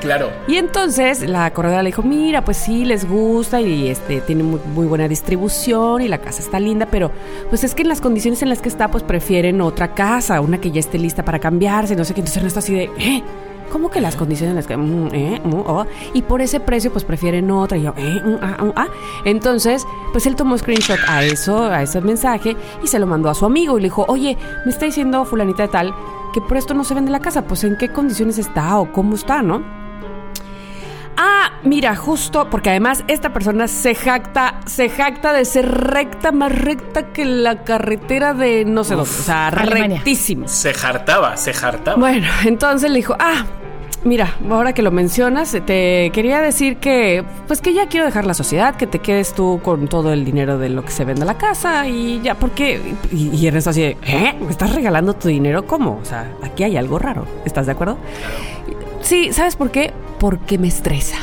Claro. Y entonces la corredora le dijo, mira, pues sí, les gusta y este tiene muy, muy buena distribución y la casa está linda, pero pues es que en las condiciones en las que está, pues prefieren otra casa, una que ya esté lista para cambiarse, no sé qué. Entonces Ernesto así de, ¿eh? ¿Cómo que las condiciones en las que... mm, eh, mm, oh? Y por ese precio, pues prefieren otra. Y yo, eh, mm, ah, mm, ah. Entonces, pues él tomó screenshot a eso, a ese mensaje, y se lo mandó a su amigo y le dijo, oye, me está diciendo fulanita de tal que por esto no se vende la casa, pues en qué condiciones está o cómo está, ¿no? Ah, mira, justo porque además esta persona se jacta, se jacta de ser recta, más recta que la carretera de no sé dónde, o sea, Alemania. rectísima. Se jartaba, se jartaba. Bueno, [laughs] entonces le dijo, ah, mira, ahora que lo mencionas, te quería decir que, pues que ya quiero dejar la sociedad, que te quedes tú con todo el dinero de lo que se vende la casa y ya, porque, y, y Ernesto así de, ¿eh? ¿Me estás regalando tu dinero? ¿Cómo? O sea, aquí hay algo raro, ¿estás de acuerdo? Sí, ¿sabes por qué? Porque me estresa.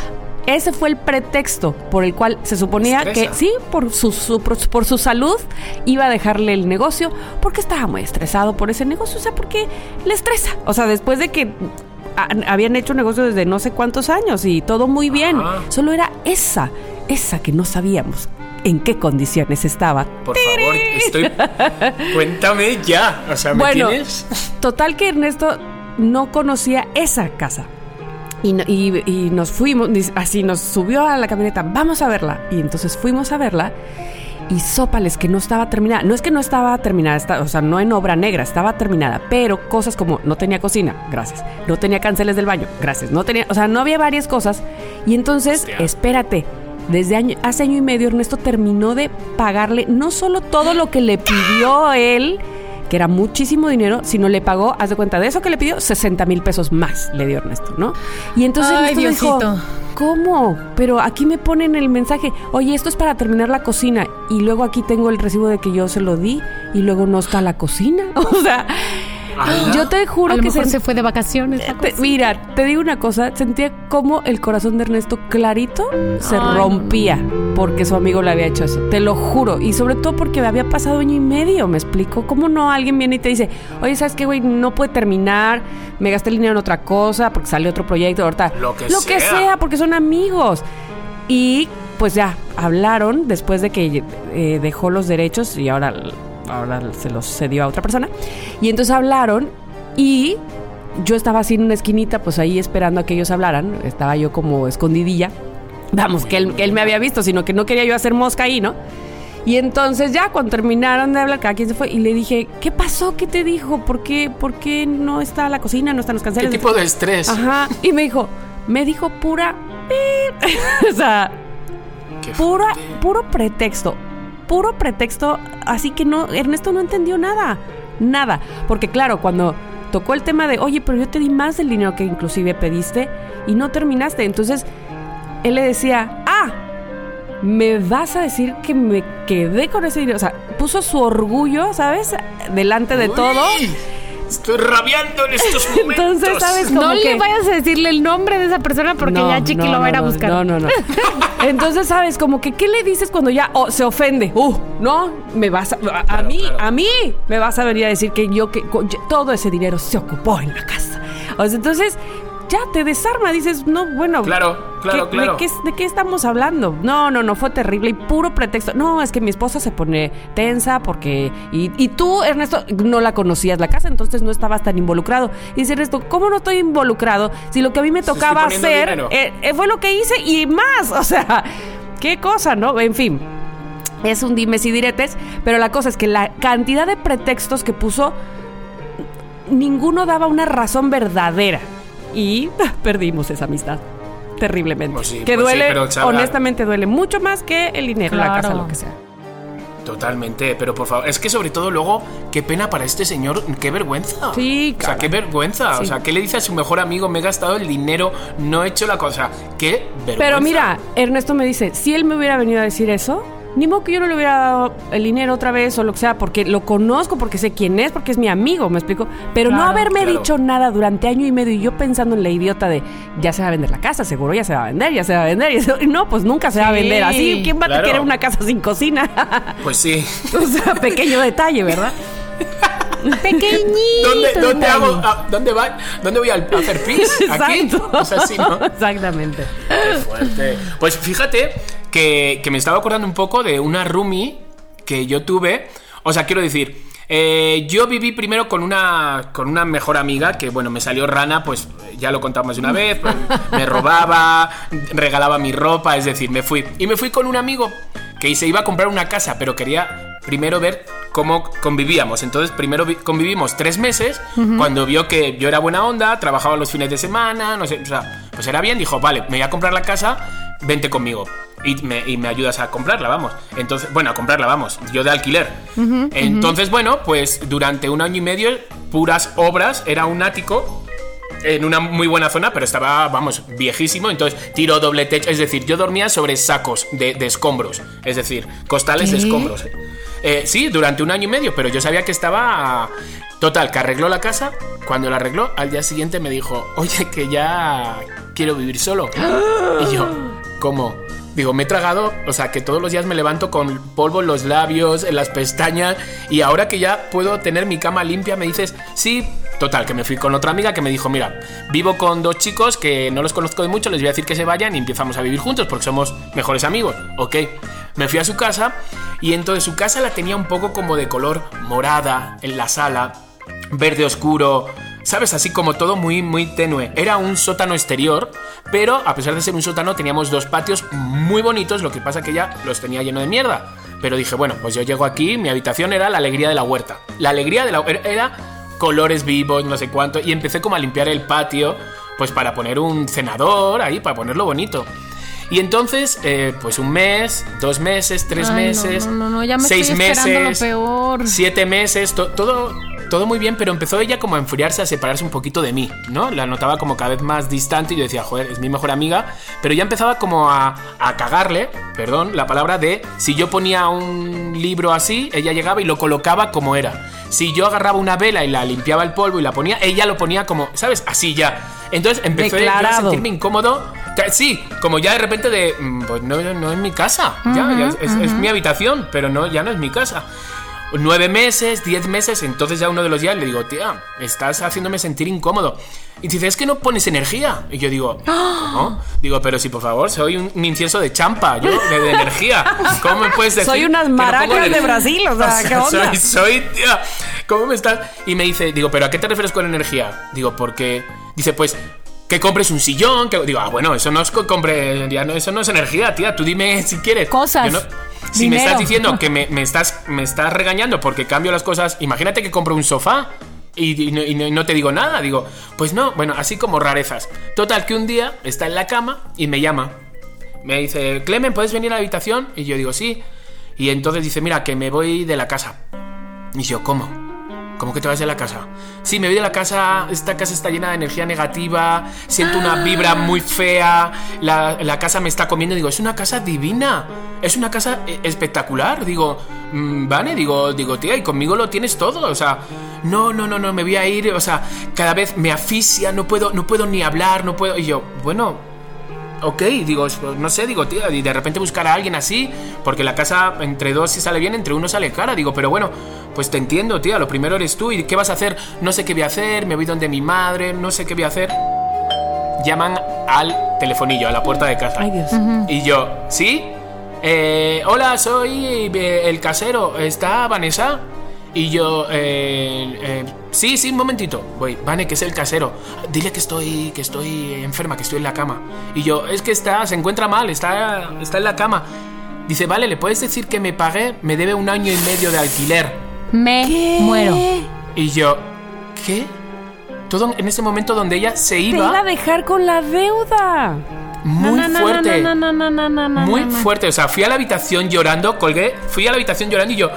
Ese fue el pretexto por el cual se suponía ¿Estresa? que sí, por su, su- por, su- por su salud, iba a dejarle el negocio porque estaba muy estresado por ese negocio, o sea, porque le estresa. O sea, después de que a- habían hecho negocio desde no sé cuántos años y todo muy bien, Ajá. solo era esa, esa que no sabíamos en qué condiciones estaba. Por favor, estoy. Cuéntame ya. O sea, ¿me Bueno, tienes? total que Ernesto no conocía esa casa. Y, y- y nos fuimos, así nos subió a la camioneta, vamos a verla. Y entonces fuimos a verla y sópales que no estaba terminada. No es que no estaba terminada, está- o sea, no en obra negra, estaba terminada, pero cosas como no tenía cocina, gracias. No tenía canceles del baño, gracias. No tenía, o sea, no había varias cosas. Y entonces, Hostia. espérate. Desde año, hace año y medio Ernesto terminó de pagarle no solo todo lo que le pidió él, que era muchísimo dinero, sino le pagó, haz de cuenta de eso que le pidió, 60 mil pesos más le dio Ernesto, ¿no? Y entonces Ay, Ernesto dijo. ¿cómo? Pero aquí me ponen el mensaje, oye, esto es para terminar la cocina, y luego aquí tengo el recibo de que yo se lo di, y luego no está la cocina. [laughs] O sea, Ala. yo te juro A lo que mejor se- se fue de vacaciones. te- cosa. mira, te digo una cosa, sentía como el corazón de Ernesto clarito se Ay, rompía porque su amigo le había hecho eso. Te lo juro. Y sobre todo porque había pasado año y medio, me explico. ¿Cómo no alguien viene y te dice, oye, ¿sabes qué, güey? No puede terminar, me gasté el dinero en otra cosa porque sale otro proyecto, ahorita. Lo que que sea. sea, porque son amigos. Y pues ya, hablaron después de que eh, dejó los derechos y ahora, ahora se los cedió a otra persona. Y entonces hablaron y yo estaba así en una esquinita, pues ahí esperando a que ellos hablaran. Estaba yo como escondidilla. Vamos, que él, que él me había visto, sino que no quería yo hacer mosca ahí, ¿no? Y entonces ya cuando terminaron de hablar, cada quien se fue y le dije, ¿qué pasó? ¿Qué te dijo? ¿Por qué, por qué no está la cocina? ¿No están los ¿Qué canceles? tipo de estrés? Ajá. Y me dijo, me dijo pura... [laughs] o sea, Qué pura, puro pretexto. Puro pretexto. Así que no, Ernesto no entendió nada. Nada. Porque claro, cuando tocó el tema de, oye, pero yo te di más del dinero que inclusive pediste y no terminaste. Entonces, él le decía, ah, me vas a decir que me quedé con ese dinero. O sea, puso su orgullo, ¿sabes? Delante de Uy, todo. Estoy rabiando en estos [laughs] momentos. Entonces, ¿sabes? Como No que- le vayas a decirle el nombre de esa persona porque No, ya Chiqui no, lo va a ir a no, buscar. No, no, no. [laughs] Entonces, ¿sabes? Como que, ¿qué le dices cuando ya oh, se ofende? Uh, no, me vas a... A, Claro, mí, claro. a mí me vas a venir a decir que yo, que todo ese dinero se ocupó en la casa. O sea, entonces, ya te desarma. Dices, no, bueno... Claro, claro, ¿qué- claro. ¿de qué, ¿De qué estamos hablando? No, no, no, fue terrible y puro pretexto. No, es que mi esposa se pone tensa porque... Y, y tú, Ernesto, no la conocías la casa, entonces no estabas tan involucrado. Y dice Ernesto, ¿cómo no estoy involucrado si lo que a mí me tocaba hacer eh, eh, fue lo que hice y más? [laughs] O sea, qué cosa, ¿no? En fin. Es un dimes y diretes, pero la cosa es que la cantidad de pretextos que puso, ninguno daba una razón verdadera. Y [laughs] perdimos esa amistad. Terriblemente. Pues sí, que pues sí, duele, pero, chaval. honestamente duele mucho más que el dinero, la Claro. casa, lo que sea. Totalmente, pero por favor, es que sobre todo luego, qué pena para este señor, qué vergüenza. Sí, O sea, caray. qué vergüenza. Sí. O sea, ¿qué le dice a su mejor amigo? Me he gastado el dinero, no he hecho la cosa. Qué vergüenza. Pero mira, Ernesto me dice, si él me hubiera venido a decir eso, ni modo que yo no le hubiera dado el dinero otra vez o lo que sea, porque lo conozco, porque sé quién es, porque es mi amigo, ¿me explico? Pero no haberme claro. dicho nada durante año y medio y yo pensando en la idiota de, ya se va a vender la casa, seguro ya se va a vender, ya se va a vender. Y eso- y no, pues nunca se va a vender así. ¿Quién va a querer una casa sin cocina? Pues sí. [laughs] o sea, pequeño detalle, ¿verdad? [laughs] Pequeñito. ¿Dónde, dónde, detalle. hago, a- ¿Dónde va? ¿Dónde voy a a hacer [laughs] pis? ¿Aquí? Exacto. O sea, sí, ¿no? Exactamente. Qué fuerte. Pues fíjate que, que me estaba acordando un poco de una roomie que yo tuve. O sea, quiero decir, eh, yo viví primero con una, con una mejor amiga que, bueno, me salió rana, pues ya lo contamos de una vez, pues, [laughs] me robaba, regalaba mi ropa, es decir, me fui. Y me fui con un amigo que se iba a comprar una casa, pero quería primero ver cómo convivíamos. Entonces, primero vi- convivimos tres meses. Cuando vio que yo era buena onda, trabajaba los fines de semana, no sé, o sea, pues era bien, dijo, vale, me voy a comprar la casa, vente conmigo. Y me, y me ayudas a comprarla, vamos. Entonces, bueno, a comprarla, vamos. Yo de alquiler. Entonces, bueno, pues durante un año y medio, puras obras, era un ático en una muy buena zona, pero estaba, vamos, viejísimo. Entonces, tiro doble techo. Es decir, yo dormía sobre sacos de, de escombros. Es decir, costales de escombros. Eh, sí, durante un año y medio, pero yo sabía que estaba. Total, que arregló la casa. Cuando la arregló, al día siguiente me dijo, oye, que ya quiero vivir solo. Y yo, ¿cómo? Digo, me he tragado, o sea, que todos los días me levanto con polvo en los labios, en las pestañas, y ahora que ya puedo tener mi cama limpia, me dices, sí, total, que me fui con otra amiga que me dijo, mira, vivo con dos chicos que no los conozco de mucho, les voy a decir que se vayan y empezamos a vivir juntos porque somos mejores amigos, ok. Me fui a su casa y entonces su casa la tenía un poco como de color morada en la sala, verde oscuro, ¿Sabes? Así como todo muy, muy tenue. Era un sótano exterior, pero a pesar de ser un sótano teníamos dos patios muy bonitos, lo que pasa que ya los tenía lleno de mierda. Pero dije, bueno, pues yo llego aquí, mi habitación era la alegría de la huerta. La alegría de la era colores vivos, no sé cuánto, y empecé como a limpiar el patio, pues para poner un cenador ahí, para ponerlo bonito. Y entonces, eh, pues un mes, dos meses, tres Ay, meses, no, no, no, ya me seis estoy esperando lo meses, peor. siete meses, to- todo, todo muy bien, pero empezó ella como a enfriarse, a separarse un poquito de mí, ¿no? La notaba como cada vez más distante y yo decía, joder, es mi mejor amiga, pero ya empezaba como a, a cagarle, perdón, la palabra de si yo ponía un libro así, ella llegaba y lo colocaba como era. Si yo agarraba una vela y la limpiaba el polvo y la ponía, ella lo ponía como, ¿sabes? Así ya. Entonces empecé yo a sentirme incómodo. Sí, como ya de repente de, mm, pues no, no es mi casa, ya, ya es, es- es mi habitación, pero no, ya no es mi casa. Nueve meses, diez meses, entonces ya uno de los días le digo, tía, estás haciéndome sentir incómodo. Y dice, es que no pones energía. Y yo digo, ¿cómo? Digo, pero si por favor, soy un, un incienso de champa, yo, de, de energía. ¿Cómo me puedes decir? Soy unas que no maracas de? Brasil, [laughs] o sea, ¿qué onda? Soy, soy, tía, ¿cómo me estás? Y me dice, digo, ¿pero a qué te refieres con energía? Digo, porque, dice, pues, que compres un sillón, que digo, ah, bueno, eso no es co- compre, ya no, eso no es energía, tía, tú dime si quieres. Cosas. Yo no- si me estás diciendo que me, me [laughs] estás, me estás regañando porque cambio las cosas, imagínate que compro un sofá y, y no, y no- y no te digo nada. Digo, pues no, bueno, así como rarezas. Total, que un día está en la cama y me llama. Me dice, Clemen, ¿puedes venir a la habitación? Y yo digo, sí. Y entonces dice, mira, que me voy de la casa. Y yo, ¿cómo? ¿Cómo que te vas de la casa? Sí, me voy de la casa, esta casa está llena de energía negativa, siento una vibra muy fea, la, la casa me está comiendo, digo, es una casa divina, es una casa eh, espectacular, digo, mm, vale, digo, digo, tía, y conmigo lo tienes todo, o sea, no, no, no, no, me voy a ir, o sea, cada vez me asfixia, no puedo, no puedo ni hablar, no puedo, y yo, bueno, Ok, digo, no sé, digo, tío, y de repente buscar a alguien así, porque la casa entre dos si sale bien, entre uno sale cara. Digo, pero bueno, pues te entiendo, tía, lo primero eres tú, ¿y qué vas a hacer? No sé qué voy a hacer, me voy donde mi madre, no sé qué voy a hacer. Llaman al telefonillo, a la puerta de casa. Ay, Dios. Y yo, ¿sí? Eh, hola, soy eh, el casero, ¿está Vanessa? Y yo, eh, eh, sí, sí, un momentito. Voy, Vane, que es el casero. Dile que estoy, que estoy enferma, que estoy en la cama. Y yo, es que está, se encuentra mal, está, está en la cama. Dice, vale, ¿le puedes decir que me pagué? Me debe un año y medio de alquiler. Me muero. Y yo, ¿qué? Todo en ese momento donde ella se Te iba, iba a dejar con la deuda. muy fuerte. muy fuerte. O sea, fui a la habitación llorando, colgué, fui a la habitación llorando y yo,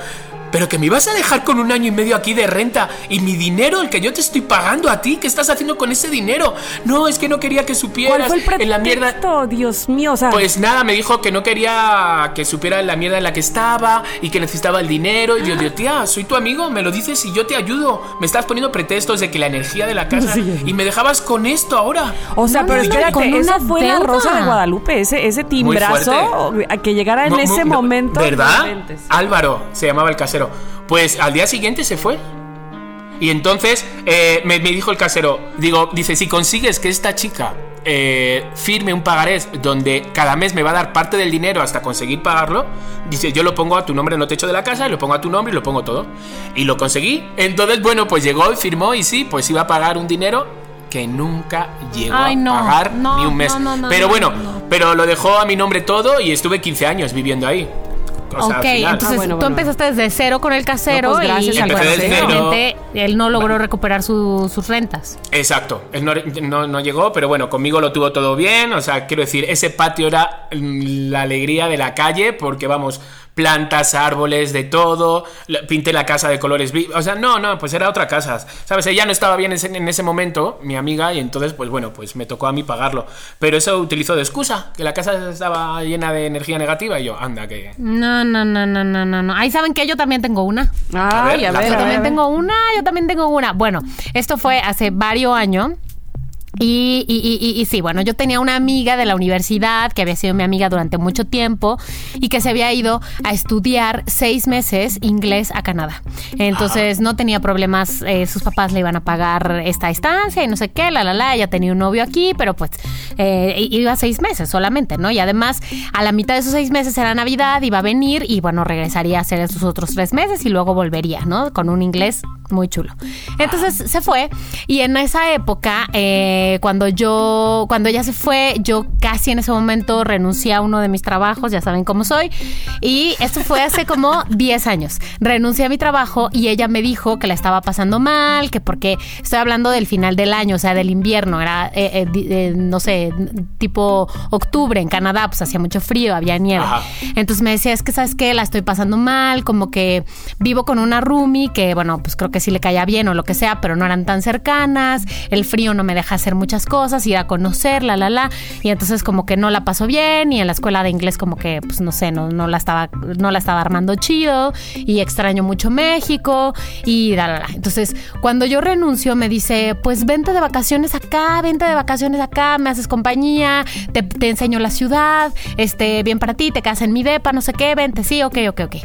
pero que me ibas a dejar con un año y medio aquí de renta y mi dinero, el que yo te estoy pagando a ti, ¿qué estás haciendo con ese dinero? No, es que no quería que supieras ¿Cuál fue el pretexto? en la mierda. Dios mío, o sea, Pues nada, me dijo que no quería que supiera la mierda en la que estaba y que necesitaba el dinero. Y yo digo, tía, soy tu amigo, me lo dices y yo te ayudo. Me estás poniendo pretextos de que la energía de la [laughs] casa Sí. y me dejabas con esto ahora. o sea, no, pero no, no, espérate, con una fue la. Rosa de Guadalupe, ese, ese timbrazo a que llegara en ese momento. ¿Verdad? Álvaro se llamaba el casero. Pues al día siguiente se fue. Y entonces eh, me, me dijo el casero, digo, dice, si consigues que esta chica eh, firme un pagarés donde cada mes me va a dar parte del dinero hasta conseguir pagarlo, dice, yo lo pongo a tu nombre en el techo de la casa, lo pongo a tu nombre y lo pongo todo. Y lo conseguí. Entonces, bueno, pues llegó y firmó y sí, pues iba a pagar un dinero que nunca llegó Ay, no, a pagar no, ni un mes. no, pero no, bueno, no. pero lo dejó a mi nombre todo y estuve 15 años viviendo ahí. O sea, al ok, final. entonces Ah, bueno, tú bueno. empezaste desde cero con el casero No, pues, gracias y al casero. él no logró recuperar su- sus rentas. Exacto, él no, no- no llegó, pero bueno, conmigo lo tuvo todo bien, o sea, quiero decir, ese patio era la alegría de la calle, porque vamos, plantas, árboles, de todo, pinté la casa de colores vivos, o sea, no, no, pues era otra casa, ¿sabes? Ella no estaba bien en ese, en ese momento, mi amiga, y entonces, pues bueno, pues me tocó a mí pagarlo, pero eso utilizó de excusa, que la casa estaba llena de energía negativa, y yo, anda, que... No, no, no, no, no, no, no. Ahí saben que yo también tengo una. Ay, a ver, ver, Yo a ver, también a ver. tengo una, yo también tengo una. Bueno, esto fue hace varios años. Y, y, y, y, sí, bueno, yo tenía una amiga de la universidad que había sido mi amiga durante mucho tiempo y que se había ido a estudiar seis meses inglés a Canadá. Entonces no tenía problemas, eh, sus papás le iban a pagar esta estancia y no sé qué, la, la, la, ella tenía un novio aquí, pero pues eh, iba seis meses solamente, ¿no? Y además a la mitad de esos seis meses era Navidad, iba a venir y bueno, regresaría a hacer esos otros tres meses y luego volvería, ¿no? Con un inglés muy chulo. Entonces se fue y en esa época, eh, cuando yo, cuando ella se fue, yo casi en ese momento renuncié a uno de mis trabajos, ya saben cómo soy, y esto fue hace como 10 años. Renuncié a mi trabajo y ella me dijo que la estaba pasando mal, que porque estoy hablando del final del año, o sea, del invierno, era, eh, eh, no sé, tipo octubre en Canadá, pues hacía mucho frío, había nieve. Entonces me decía, es que sabes qué, la estoy pasando mal, como que vivo con una roomie que, bueno, pues creo que sí le caía bien o lo que sea, pero no eran tan cercanas, el frío no me deja hacer muchas cosas, ir a conocerla, la, la, y entonces como que no la pasó bien y en la escuela de inglés como que, pues no sé, no, no, la, estaba, no la estaba armando chido y extraño mucho México y la, la, la. Entonces, cuando yo renuncio me dice, pues vente de vacaciones acá, vente de vacaciones acá, me haces compañía, te, te enseño la ciudad, este, bien para ti, te quedas en mi depa, no sé qué, vente, sí, ok, ok, ok.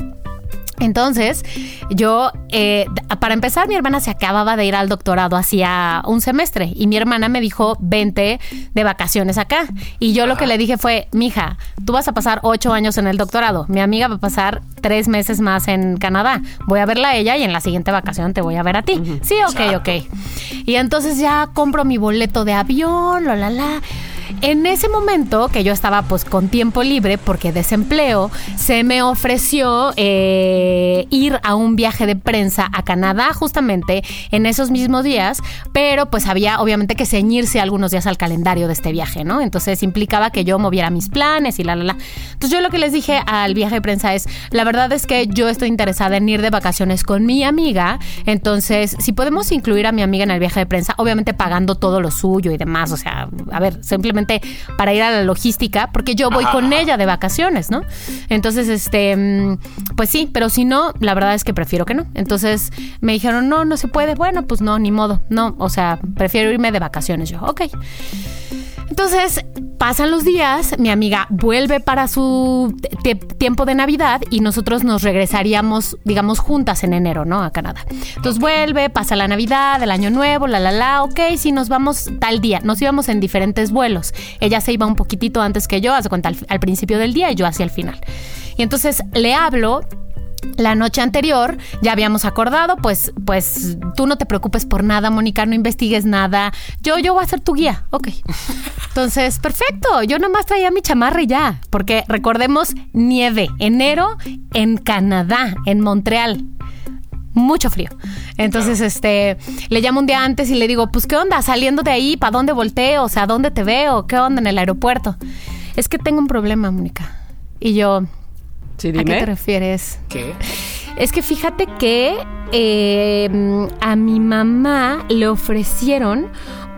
Entonces, yo, eh, para empezar, mi hermana se acababa de ir al doctorado hacía un semestre y mi hermana me dijo, vente de vacaciones acá. Y yo lo que le dije fue, mija, tú vas a pasar ocho años en el doctorado, mi amiga va a pasar tres meses más en Canadá. Voy a verla a ella y en la siguiente vacación te voy a ver a ti. Uh -huh. Sí, ok, Exacto. ok. Y entonces ya compro mi boleto de avión, la, la, la. En ese momento que yo estaba pues con tiempo libre porque desempleo, se me ofreció eh, ir a un viaje de prensa a Canadá justamente en esos mismos días, pero pues había obviamente que ceñirse algunos días al calendario de este viaje, ¿no? Entonces implicaba que yo moviera mis planes y la, la, la. Entonces yo lo que les dije al viaje de prensa es, la verdad es que yo estoy interesada en ir de vacaciones con mi amiga, entonces si podemos incluir a mi amiga en el viaje de prensa, obviamente pagando todo lo suyo y demás, o sea, a ver, simplemente para ir a la logística, porque yo voy con ella de vacaciones, ¿no? Entonces, este, pues sí, pero si no, la verdad es que prefiero que no. Entonces me dijeron, no, no se puede. Bueno, pues no, ni modo. No, o sea, prefiero irme de vacaciones. Yo, ok. Entonces, pasan los días, mi amiga vuelve para su tiempo de Navidad y nosotros nos regresaríamos, digamos, juntas en enero, ¿no? A Canadá. Entonces vuelve, pasa la Navidad, el Año Nuevo, la, la, la, ok, sí, nos vamos tal día. Nos íbamos en diferentes vuelos. Ella se iba un poquitito antes que yo, hace cuenta, al, al principio del día y yo hacia el final. Y entonces le hablo la noche anterior ya habíamos acordado, pues, pues tú no te preocupes por nada, Mónica, no investigues nada. Yo, yo voy a ser tu guía. Ok. Entonces, perfecto. Yo nomás traía mi chamarra y ya. Porque recordemos, nieve, enero en Canadá, en Montreal mucho frío. Entonces, este, le llamo un día antes y le digo, pues, ¿qué onda? Saliendo de ahí, ¿para dónde volteo? O sea, ¿dónde te veo? ¿Qué onda en el aeropuerto? Es que tengo un problema, Mónica. Y yo, Sí, ¿A qué te refieres? ¿Qué? Es que fíjate que eh, a mi mamá le ofrecieron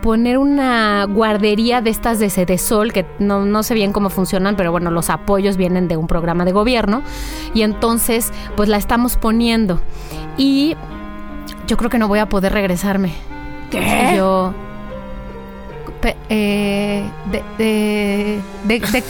poner una guardería de estas de Sedesol, que no, no sé bien cómo funcionan, pero bueno, los apoyos vienen de un programa de gobierno. Y entonces, pues la estamos poniendo. Y yo creo que no voy a poder regresarme. ¿Qué? Yo. Eh, de, de, de,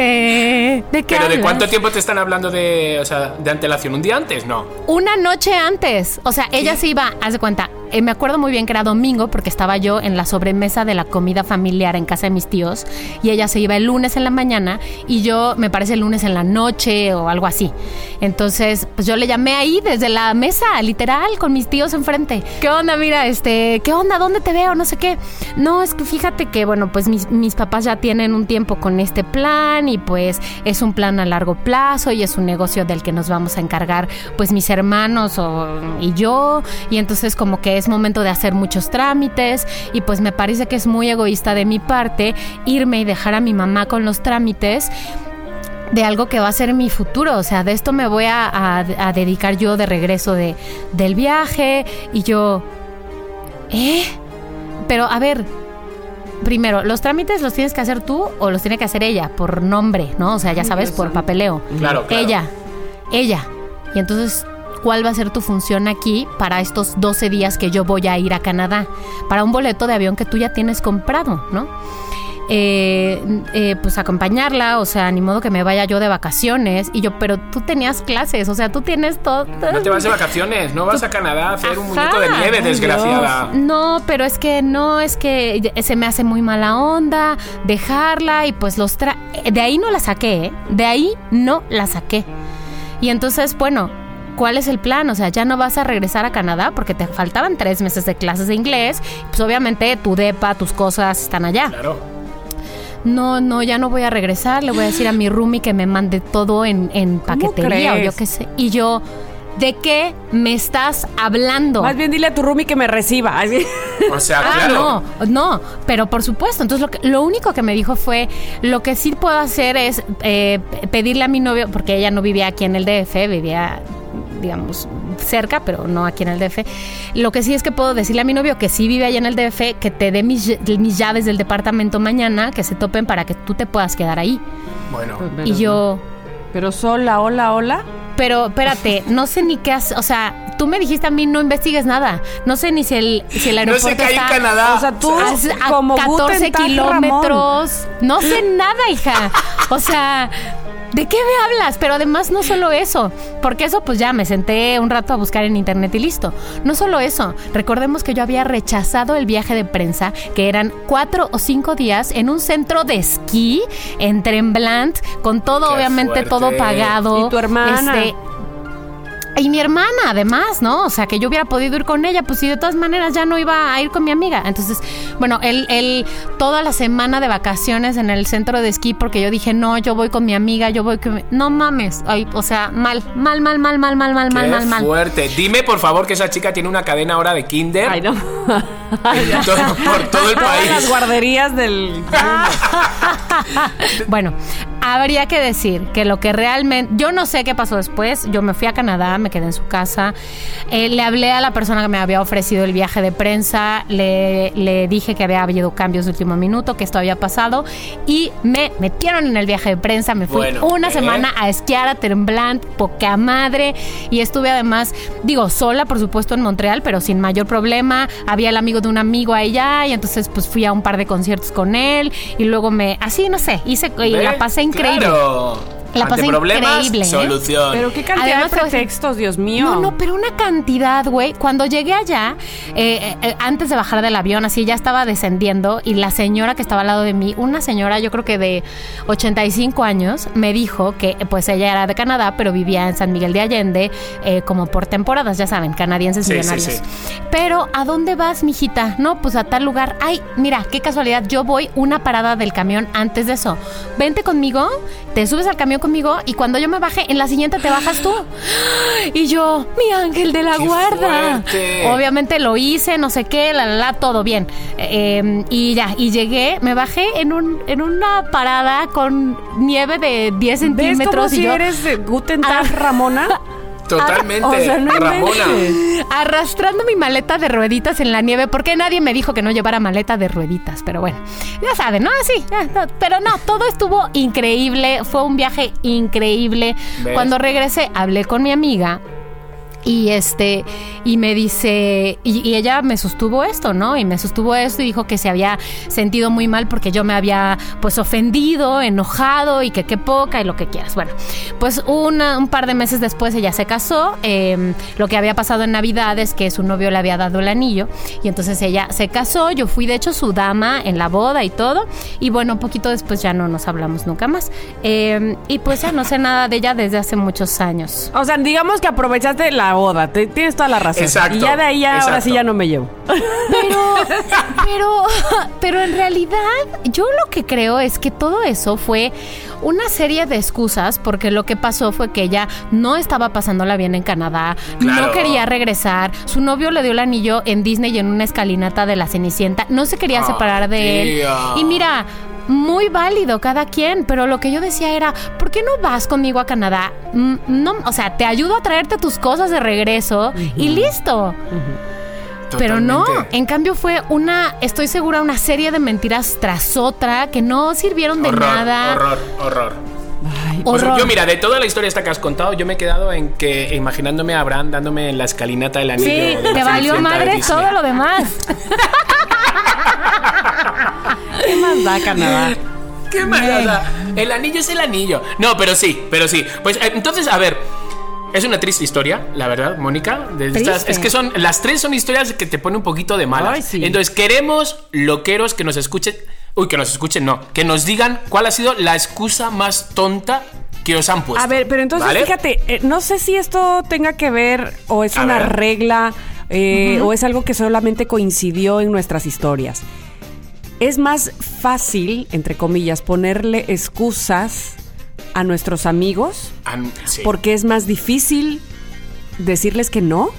eh, ¿de qué ¿Pero de cuánto tiempo te están hablando de, o sea, de antelación? ¿Un día antes? No. Una noche antes. O sea, ella se iba, haz de cuenta, eh, me acuerdo muy bien que era domingo porque estaba yo en la sobremesa de la comida familiar en casa de mis tíos y ella se iba el lunes en la mañana y yo me parece el lunes en la noche o algo así. Entonces, pues yo le llamé ahí desde la mesa, literal, con mis tíos enfrente. ¿Qué onda? Mira, este, ¿qué onda? ¿Dónde te veo? No sé qué. No, es que fíjate que, bueno, pues mis, mis papás ya tienen un tiempo con este plan y pues es un plan a largo plazo y es un negocio del que nos vamos a encargar pues mis hermanos o, y yo y entonces como que es momento de hacer muchos trámites y pues me parece que es muy egoísta de mi parte irme y dejar a mi mamá con los trámites de algo que va a ser mi futuro, o sea, de esto me voy a, a, dedicar yo de regreso de, del viaje y yo, ¿eh? Pero a ver, primero, ¿los trámites los tienes que hacer tú o los tiene que hacer ella por nombre, ¿no? O sea, ya sabes, por papeleo. Claro, claro. Ella, ella. Y entonces, cuál va a ser tu función aquí para estos 12 días que yo voy a ir a Canadá, para un boleto de avión que tú ya tienes comprado, ¿no? Eh, eh, pues acompañarla, o sea, ni modo que me vaya yo de vacaciones. Y yo, pero tú tenías clases, o sea, tú tienes todo. No te vas de vacaciones, no vas a Canadá a hacer un muñeco de nieve, desgraciada. No, pero es que no, es que se me hace muy mala onda dejarla y pues los tra... De ahí no la saqué, ¿eh? De ahí no la saqué. Y entonces, bueno, ¿cuál es el plan? O sea, ya no vas a regresar a Canadá porque te faltaban tres meses de clases de inglés. Pues obviamente tu depa, tus cosas están allá. Claro no, no, ya no voy a regresar, le voy a decir a mi roomie que me mande todo en, en paquetería o yo qué sé. Y yo, ¿de qué me estás hablando? Más bien dile a tu roomie que me reciba. O sea, ah, claro. No, no, pero por supuesto. Entonces, lo, que, lo único que me dijo fue, lo que sí puedo hacer es eh, pedirle a mi novio, porque ella no vivía aquí en el DF, vivía digamos, cerca, pero no aquí en el DF. Lo que sí es que puedo decirle a mi novio que sí vive allá en el DF, que te dé mis, mis llaves del departamento mañana, que se topen para que tú te puedas quedar ahí. Bueno. y yo... Pero sola, hola, hola. Pero espérate, no sé ni qué hacer. O sea, tú me dijiste a mí no investigues nada. No sé ni si el, si el aeropuerto no sé qué está hay en Canadá. O sea, tú a, a como 14 kilómetros. No sé nada, hija. O sea, ¿De qué me hablas? Pero además no solo eso, porque eso pues ya me senté un rato a buscar en internet y listo. No solo eso, recordemos que yo había rechazado el viaje de prensa, que eran cuatro o cinco días en un centro de esquí en Tremblant, con todo obviamente todo pagado. ¿Y tu hermana? Este, y mi hermana, además, ¿no? O sea, que yo hubiera podido ir con ella, pues si de todas maneras ya no iba a ir con mi amiga. Entonces, bueno, él, él, toda la semana de vacaciones en el centro de esquí, porque yo dije, no, yo voy con mi amiga, yo voy con mi... No mames. Ay, o sea, mal, mal, mal, mal, mal, mal, mal, Qué mal, mal, mal. fuerte. Dime, por favor, que esa chica tiene una cadena ahora de kinder. Ay, no. [laughs] Todo- por todo el Todas país. las guarderías del... [laughs] bueno, habría que decir que lo que realmente. Yo no sé qué pasó después. Yo me fui a Canadá, me quedé en su casa. Eh, le hablé a la persona que me había ofrecido el viaje de prensa. Le, le dije que había habido cambios de último minuto, que esto había pasado. Y me metieron en el viaje de prensa. Me fui Bueno, una ¿eh? semana a esquiar a Tremblant, poca madre. Y estuve además, digo, sola, por supuesto, en Montreal, pero sin mayor problema. Había el amigo de un amigo allá. Y entonces, pues fui a un par de conciertos con él. Y luego me. Así, no sé, hice. Y la pasé increíble. Claro. La Ante pasé problemas, increíble, ¿eh? solución. Pero qué cantidad Además, de pretextos, Dios mío. No, no, pero una cantidad, güey. Cuando llegué allá, eh, eh, antes de bajar del avión, así ya estaba descendiendo y la señora que estaba al lado de mí, una señora yo creo que de 85 años, me dijo que pues ella era de Canadá, pero vivía en San Miguel de Allende eh, como por temporadas, ya saben, canadienses Sí, sí, millonarios. sí. Pero, ¿a dónde vas, mijita? No, pues a tal lugar. Ay, mira, qué casualidad, yo voy una parada del camión antes de eso. Vente conmigo, te subes al camión conmigo y cuando yo me baje, en la siguiente te bajas tú. Y yo, mi ángel de la ¡Qué guarda. fuerte! Obviamente lo hice, no sé qué, la, la, la, todo bien. Eh, y ya, y llegué, me bajé en, un, en una parada con nieve de 10 ¿Ves centímetros. como y si yo, eres de Guten Tag, Ah. Ramona? [laughs] Totalmente, O sea, no Ramona. inventes. arrastrando mi maleta de rueditas en la nieve, porque nadie me dijo que no llevara maleta de rueditas, pero bueno, ya saben, ¿no? Así, no, pero no, todo estuvo increíble, fue un viaje increíble. ¿Ves? Cuando regresé, hablé con mi amiga. Y este, y me dice, y, y ella me sostuvo esto, ¿no? Y me sostuvo esto y dijo que se había sentido muy mal porque yo me había pues ofendido, enojado y que qué poca y lo que quieras. Bueno, pues una- un par de meses después ella se casó. eh, lo que había pasado en Navidad es que su novio le había dado el anillo y entonces ella se casó. Yo fui de hecho su dama en la boda y todo. Y bueno, un poquito después ya no nos hablamos nunca más. Eh, y pues ya no sé nada de ella desde hace muchos años. O sea, digamos que aprovechaste la boda. te- tienes toda la razón. Exacto, Y ya de ahí ya, ahora sí ya no me llevo. Pero, [laughs] pero, pero en realidad yo lo que creo es que todo eso fue una serie de excusas porque lo que pasó fue que ella no estaba pasándola bien en Canadá, no quería regresar, su novio le dio el anillo en Disney en una escalinata de la Cenicienta, no se quería Ah, separar de él. tía. Y mira, muy válido cada quien, pero lo que yo decía era, ¿por qué no vas conmigo a Canadá? Mm, No, o sea, te ayudo a traerte tus cosas de regreso y listo. Pero no, en cambio fue una, estoy segura, una serie de mentiras tras otra que no sirvieron de horror, nada. Horror, horror. Ay, O sea, Horror. yo, mira, de toda la historia esta que has contado, yo me he quedado en que imaginándome a Abraham dándome en la escalinata el anillo. Sí, de la te valió madre todo lo demás. [laughs] [laughs] ¿Qué más da, Canadá? ¿Qué más da? El anillo es el anillo. No, pero sí, pero sí. Pues eh, entonces, a ver. Es una triste historia, la verdad, Mónica. es que son. Las tres son historias que te ponen un poquito de malas. Ay, sí. Entonces, queremos loqueros que nos escuchen. Uy, que nos escuchen, no. Que nos digan cuál ha sido la excusa más tonta que os han puesto. A ver, pero entonces ¿Vale? fíjate, eh, no sé si esto tenga que ver o es A una ver. regla eh, o es algo que solamente coincidió en nuestras historias. Es más fácil, entre comillas, ponerle excusas a nuestros amigos Am- sí. porque es más difícil decirles que no.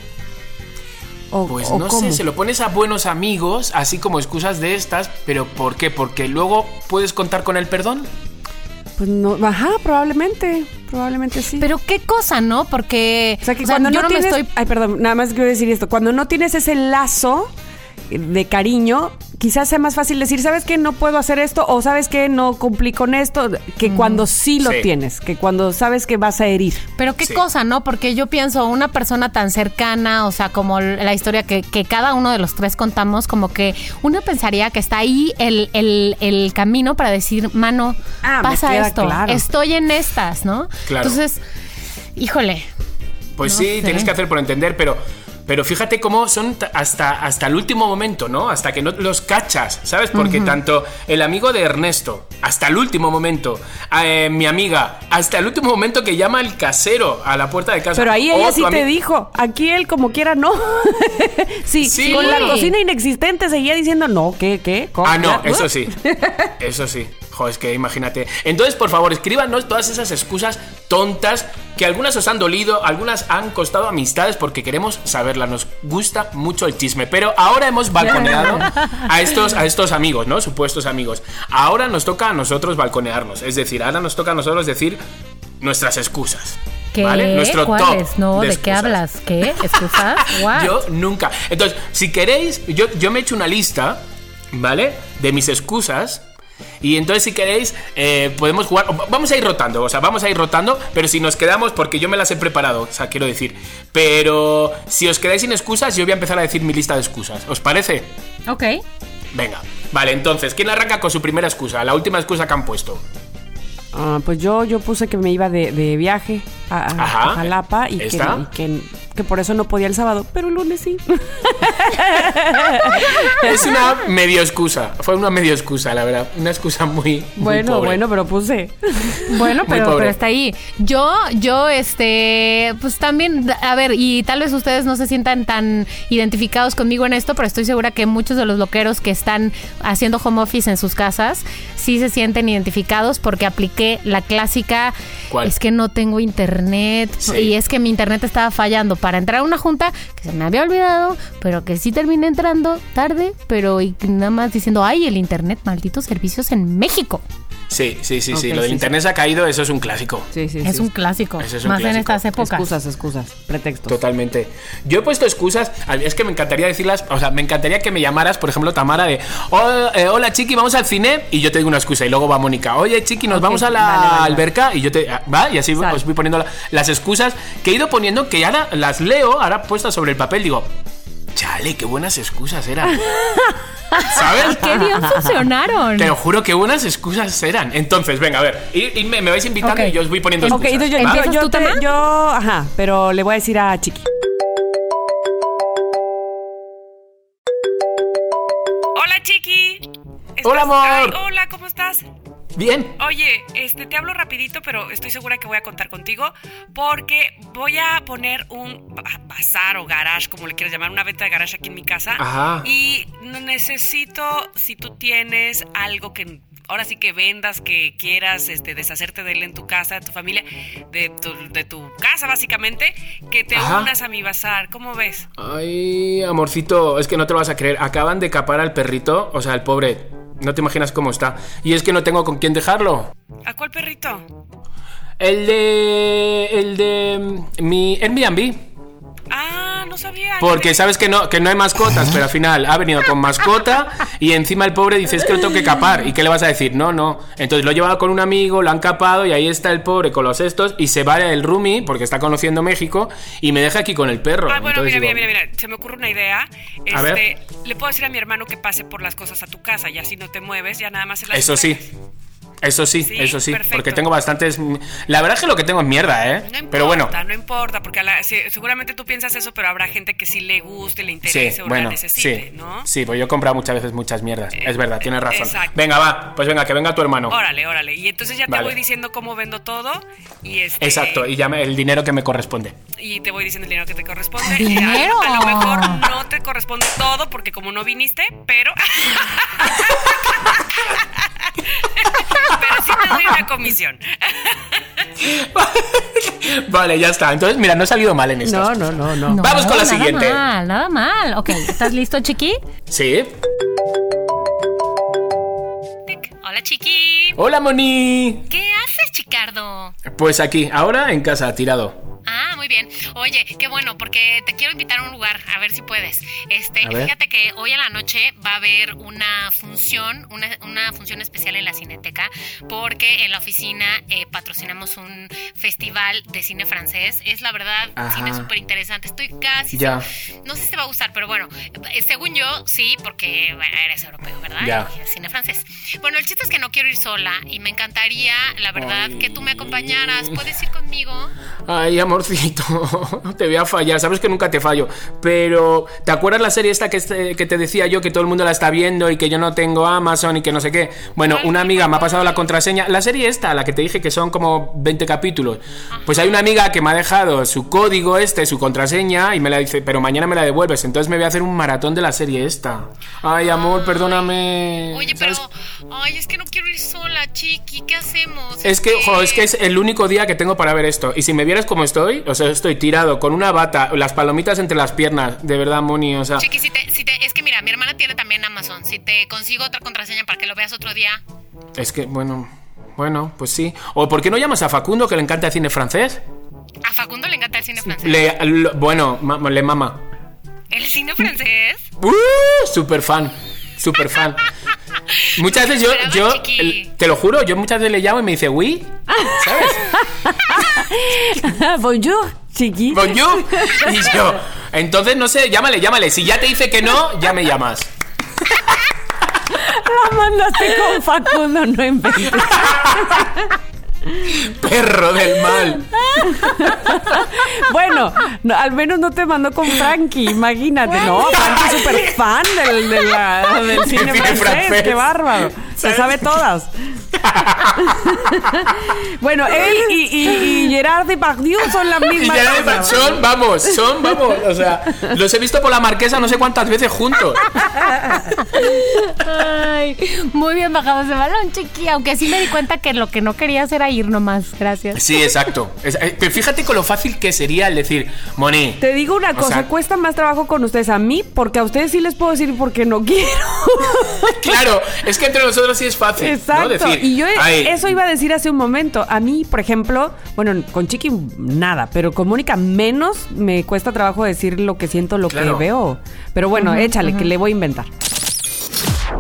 ¿O, Pues o no cómo? sé, se lo pones a buenos amigos, así como excusas de estas, pero ¿por qué? Porque luego puedes contar con el perdón. Pues no, ajá, probablemente, probablemente sí. Pero qué cosa, ¿no? Porque O sea, que o sea, cuando yo no, me tienes. estoy Ay, perdón, nada más quiero decir esto. Cuando no tienes ese lazo de cariño, quizás sea más fácil decir, ¿sabes qué? No puedo hacer esto, o ¿sabes qué? No cumplí con esto, que cuando sí lo Sí. tienes, que cuando sabes que vas a herir. Pero qué Sí. cosa, ¿no? Porque yo pienso, una persona tan cercana, o sea, como la historia que, que cada uno de los tres contamos, como que uno pensaría que está ahí el, el- el camino para decir, mano, Ah, pasa esto, claro. estoy en estas, ¿no? Claro. Entonces, híjole, Pues No sí, sé. tienes que hacer por entender, pero, pero fíjate cómo son hasta, hasta el último momento, ¿no? Hasta que no los cachas, ¿sabes? Porque tanto el amigo de Ernesto, hasta el último momento, eh, mi amiga, hasta el último momento que llama el casero a la puerta de casa. Pero ahí ella sí te dijo, aquí él como quiera no. [laughs] sí, Sí. con la cocina inexistente seguía diciendo, no, ¿qué, qué? ¿Cómo? Ah, no, eso uh. sí. [laughs] Eso sí. Joder, es que imagínate. Entonces, por favor, escríbanos todas esas excusas tontas que algunas os han dolido, algunas han costado amistades porque queremos saberlas. Nos gusta mucho el chisme. Pero ahora hemos balconeado a estos, a estos amigos, ¿no? Supuestos amigos. Ahora nos toca a nosotros balconearnos. Es decir, ahora nos toca a nosotros decir nuestras excusas. ¿qué? ¿Vale? Nuestro top. No, de ¿de, qué hablas? ¿Qué? ¿Excusas? [laughs] What? Yo nunca. Entonces, si queréis, yo, yo me he hecho una lista, ¿vale? De mis excusas. Y entonces, si queréis, eh, podemos jugar. Vamos a ir rotando, o sea, vamos a ir rotando, pero si nos quedamos, porque yo me las he preparado, o sea, quiero decir. Pero si os quedáis sin excusas, yo voy a empezar a decir mi lista de excusas. ¿Os parece? Ok. Venga. Vale, entonces, ¿quién arranca con su primera excusa? La última excusa que han puesto. Ah, pues yo, yo puse que me iba de, de viaje a, a- Ajá. a Jalapa y, que, ¿Esta? y que, que por eso no podía el sábado, pero el lunes sí. [laughs] Es una medio excusa. Fue una medio excusa, la verdad. Una excusa muy. muy bueno, pobre. bueno, pero puse. Bueno, pero, pero está ahí. Yo, yo, este, pues también, a ver, y tal vez ustedes no se sientan tan identificados conmigo en esto, pero estoy segura que muchos de los loqueros que están haciendo home office en sus casas sí se sienten identificados porque apliqué la clásica. ¿Cuál? Es que no tengo internet Sí. y es que mi internet estaba fallando para entrar a una junta que se me había olvidado, pero que sí terminé entrando tarde, pero y nada más diciendo, ay, el internet, malditos servicios en México. Sí, sí, sí, sí. Lo del sí, internet se ha caído, eso es un clásico. Sí, sí, Es sí. un clásico, Ese es un más en estas épocas. Excusas, excusas, pretextos. Totalmente. Yo he puesto excusas. Es que me encantaría decirlas. O sea, me encantaría que me llamaras, por ejemplo, Tamara, de "Hola, eh, Hola, Chiqui, vamos al cine. Y yo te digo una excusa. Y luego va Mónica. Oye, Chiqui, nos vamos a la vale, vale, vale. alberca. Y yo te. ah, Va, y así Sal. os voy poniendo la- las excusas que he ido poniendo, que ahora las leo, ahora puestas sobre el papel. Digo, chale, qué buenas excusas eran. [laughs] ¿Sabes? ¡Qué bien funcionaron! Te lo juro que buenas excusas eran. Entonces, venga, a ver, irme- me vais invitando Ok. y yo os voy poniendo Ok, excusas. entonces yo, ¿va? yo, ¿Empiezas yo tú, te- yo- ajá, pero le voy a decir a Chiqui. Hola, Chiqui. ¿Estás- Hola, amor. Ay, hola, ¿cómo estás? Bien. Oye, este te hablo rapidito, pero estoy segura que voy a contar contigo porque voy a poner un ba- bazar o garage, como le quieras llamar, una venta de garage aquí en mi casa. Ajá. Y necesito, si tú tienes algo que ahora sí que vendas, que quieras este, deshacerte de él en tu casa, de tu familia, de tu, de tu casa básicamente, que te Ajá. unas a mi bazar. ¿Cómo ves? Ay, amorcito, es que no te lo vas a creer. Acaban de capar al perrito, o sea, el pobre. No te imaginas cómo está. Y es que no tengo con quién dejarlo. ¿A cuál perrito? El de. El de. mm, Mi Airbnb. Ah, no sabía. Porque sabes que no, que no hay mascotas, pero al final ha venido con mascota y encima el pobre dice, es que lo tengo que capar. ¿Y qué le vas a decir? No, no. Entonces lo he llevado con un amigo, lo han capado y ahí está el pobre con los estos y se va el roomie, porque está conociendo México, y me deja aquí con el perro. Ah, bueno, Entonces mira, digo, mira, mira, mira, se me ocurre una idea. Este, A ver. le puedo decir a mi hermano que pase por las cosas a tu casa, ya si no te mueves, ya nada más se las Eso sí. Eso sí, Sí, eso sí, perfecto. porque tengo bastantes... La verdad es que lo que tengo es mierda, ¿eh? No importa, pero bueno, no importa, porque a la- sí, seguramente tú piensas eso, pero habrá gente que sí le guste, le sí, interese o bueno, la necesite, sí, ¿no? sí, pues yo he comprado muchas veces muchas mierdas, es verdad, tienes razón. exacto. Venga, va, pues venga, que venga tu hermano. Órale, órale. Y entonces ya te Vale. voy diciendo cómo vendo todo y este Exacto, y ya me- el dinero que me corresponde. y te voy diciendo el dinero que te corresponde. ¿Dinero? A, a lo mejor no te corresponde todo porque como no viniste, pero [laughs] [laughs] [laughs] pero sí te doy una comisión. [laughs] vale, ya está. Entonces, mira, no he salido mal en esto. No, no, no, no. No, Vamos con la nada siguiente. mal, nada mal. Ok, ¿estás listo, chiqui? Sí. Hola, chiqui. Hola, Moni. ¿Qué haces, Chicardo? Pues aquí, ahora en casa, tirado. Ah, muy bien. Oye, qué bueno, porque te quiero invitar a un lugar, a ver si puedes. Este, fíjate que hoy a la noche va a haber una función, una, una función especial en la Cineteca, porque en la oficina eh, patrocinamos un festival de cine francés. Es la verdad, Ajá. cine súper interesante. Estoy casi. Ya. No sé si te va a gustar, pero bueno, eh, según yo, sí, porque bueno, eres europeo, ¿verdad? Ya. Y cine francés. Bueno, el chiste es que no quiero ir sola y me encantaría, la verdad, Ay. que tú me acompañaras. ¿Puedes ir conmigo? Ay, amorcito, [laughs] te voy a fallar, sabes que nunca te fallo. Pero, ¿te acuerdas la serie esta que, este- que te decía yo que todo el mundo la está viendo y que yo no tengo Amazon y que no sé qué? Bueno, una amiga me ha pasado la contraseña. La serie esta, la que te dije que son como 20 capítulos. Pues hay una amiga que me ha dejado su código este, su contraseña, y me la dice, pero mañana me la devuelves. Entonces me voy a hacer un maratón de la serie esta. Ay, amor, perdóname. Oye, ¿sabes? pero. Ay, es que no quiero ir sola, chiqui. ¿Qué hacemos? Es que, es que es el único día que tengo para ver esto. Y si me vieras como estoy, o sea, estoy tirado con una bata, las palomitas entre las piernas, de verdad, Moni, o sea. Chiqui, si te, si te, es que mira, mi hermana tiene también Amazon. Si te consigo otra contraseña para que lo veas otro día. Es que, bueno, bueno, pues sí. ¿O por qué no llamas a Facundo que le encanta el cine francés? A Facundo le encanta el cine francés. Le, lo- bueno, ma- le mama. ¿El cine francés? ¡Uh! Super fan, super fan. Muchas veces yo, yo, chiqui. te lo juro, yo muchas veces le llamo y me dice, oui, ¿sabes? [laughs] Bonjour, chiqui. Bonjour. [laughs] Y yo, entonces no sé, llámale, llámale. Si ya te dice que no, ya me llamas. La mandaste con Facundo, no inventes. [laughs] Perro del mal. [laughs] Bueno, no, al menos no te mandó con Frankie, imagínate. No, Frankie es súper fan del, de la- [laughs] del cine, cine francés, francés. qué bárbaro. Se sabe todas. [laughs] bueno, él y, y, y Gerard Depardieu son la Y misma ya cosa. son, vamos, son, vamos. O sea, los he visto por la marquesa no sé cuántas veces juntos. Ay, muy bien bajado ese balón, chiqui. Aunque sí me di cuenta que lo que no querías era ir nomás. Gracias. Sí, exacto. Es- eh, pero fíjate con lo fácil que sería el decir, Moni. Te digo una cosa, sea- cuesta más trabajo con ustedes a mí, porque a ustedes sí les puedo decir porque no quiero. [laughs] Claro, es que entre nosotros sí es fácil. ¿no? Exacto. Decir, y yo "Ay, eso iba a decir hace un momento. A mí, por ejemplo, bueno, con Chiqui nada, pero con Mónica menos me cuesta trabajo decir lo que siento, lo Claro. que veo. Pero bueno, échale, que le voy a inventar.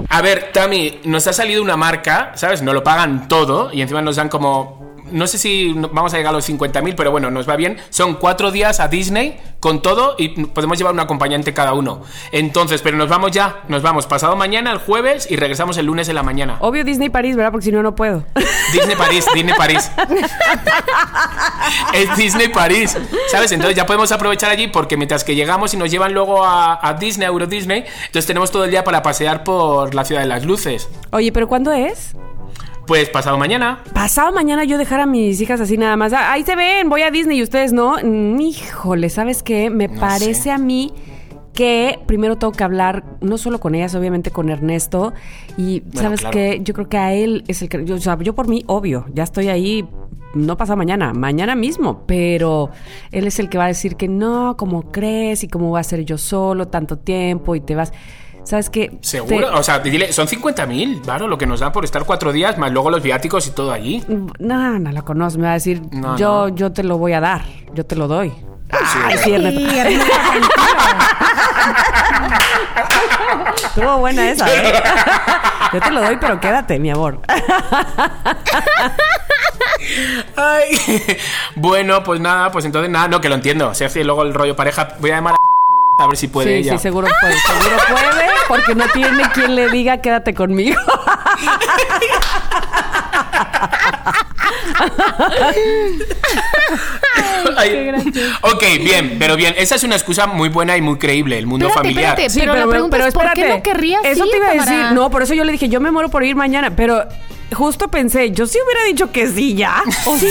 A ver, Tami, nos ha salido una marca, ¿sabes? Nos lo pagan todo y encima nos dan como. No sé si vamos a llegar a los 50.000, pero bueno, nos va bien. Son cuatro días a Disney con todo y podemos llevar un acompañante cada uno. Entonces, pero nos vamos ya, nos vamos pasado mañana, el jueves, y regresamos el lunes en la mañana. Obvio Disney París, ¿verdad? Porque si no, no puedo. Disney París, Disney París. es Disney París. ¿Sabes? Entonces ya podemos aprovechar allí porque mientras que llegamos y nos llevan luego a, a Disney, a Euro Disney, entonces tenemos todo el día para pasear por la ciudad de las luces. Oye, ¿pero cuándo es? Pues pasado mañana. Pasado mañana yo dejar a mis hijas así nada más. Ah, Ahí se ven, voy a Disney y ustedes no. Híjole, ¿sabes qué? Me No parece sé. a mí que primero tengo que hablar, no solo con ellas, obviamente con Ernesto. Y Bueno, ¿sabes claro. qué? Yo creo que a él es el que... Yo, o sea, yo por mí, obvio, ya estoy ahí, no pasa mañana, mañana mismo. Pero él es el que va a decir que no, ¿cómo crees? Y cómo voy a ser yo solo tanto tiempo y te vas... ¿Sabes qué? ¿Seguro? Te- O sea, dile, son 50.000, claro, lo que nos dan por estar cuatro días, más luego los viáticos y todo allí. No, no la conozco, me va a decir, No, yo, no. yo te lo voy a dar, yo te lo doy. Ay, sí, Ernesto, [laughs] Estuvo buena esa, ¿eh? [laughs] Yo te lo doy, pero quédate, mi amor. Ay. [laughs] Bueno, pues nada, pues entonces nada, no, que lo entiendo. Si luego el rollo pareja, voy a llamar a, a ver si puede Sí, ella. sí, seguro puede. Seguro puede, porque no tiene quien le diga quédate conmigo. Ay. Ok, bien, pero bien. Esa es una excusa muy buena y muy creíble, el mundo Espérate, familiar. espérate, pero la pregunta es, ¿por qué no querrías Eso ir, te iba a decir. No, por eso yo le dije, yo me muero por ir mañana, pero justo pensé, yo sí hubiera dicho que sí ya. [laughs] O sea,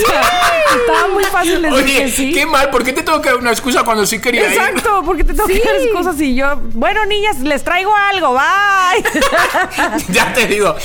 estaba muy fácil decir Oye, que sí. qué mal, ¿por qué te tengo que dar una excusa cuando sí quería ir? Exacto, porque te tengo que dar cosas y yo, bueno, niñas, les traigo algo, bye. [laughs] ya te digo.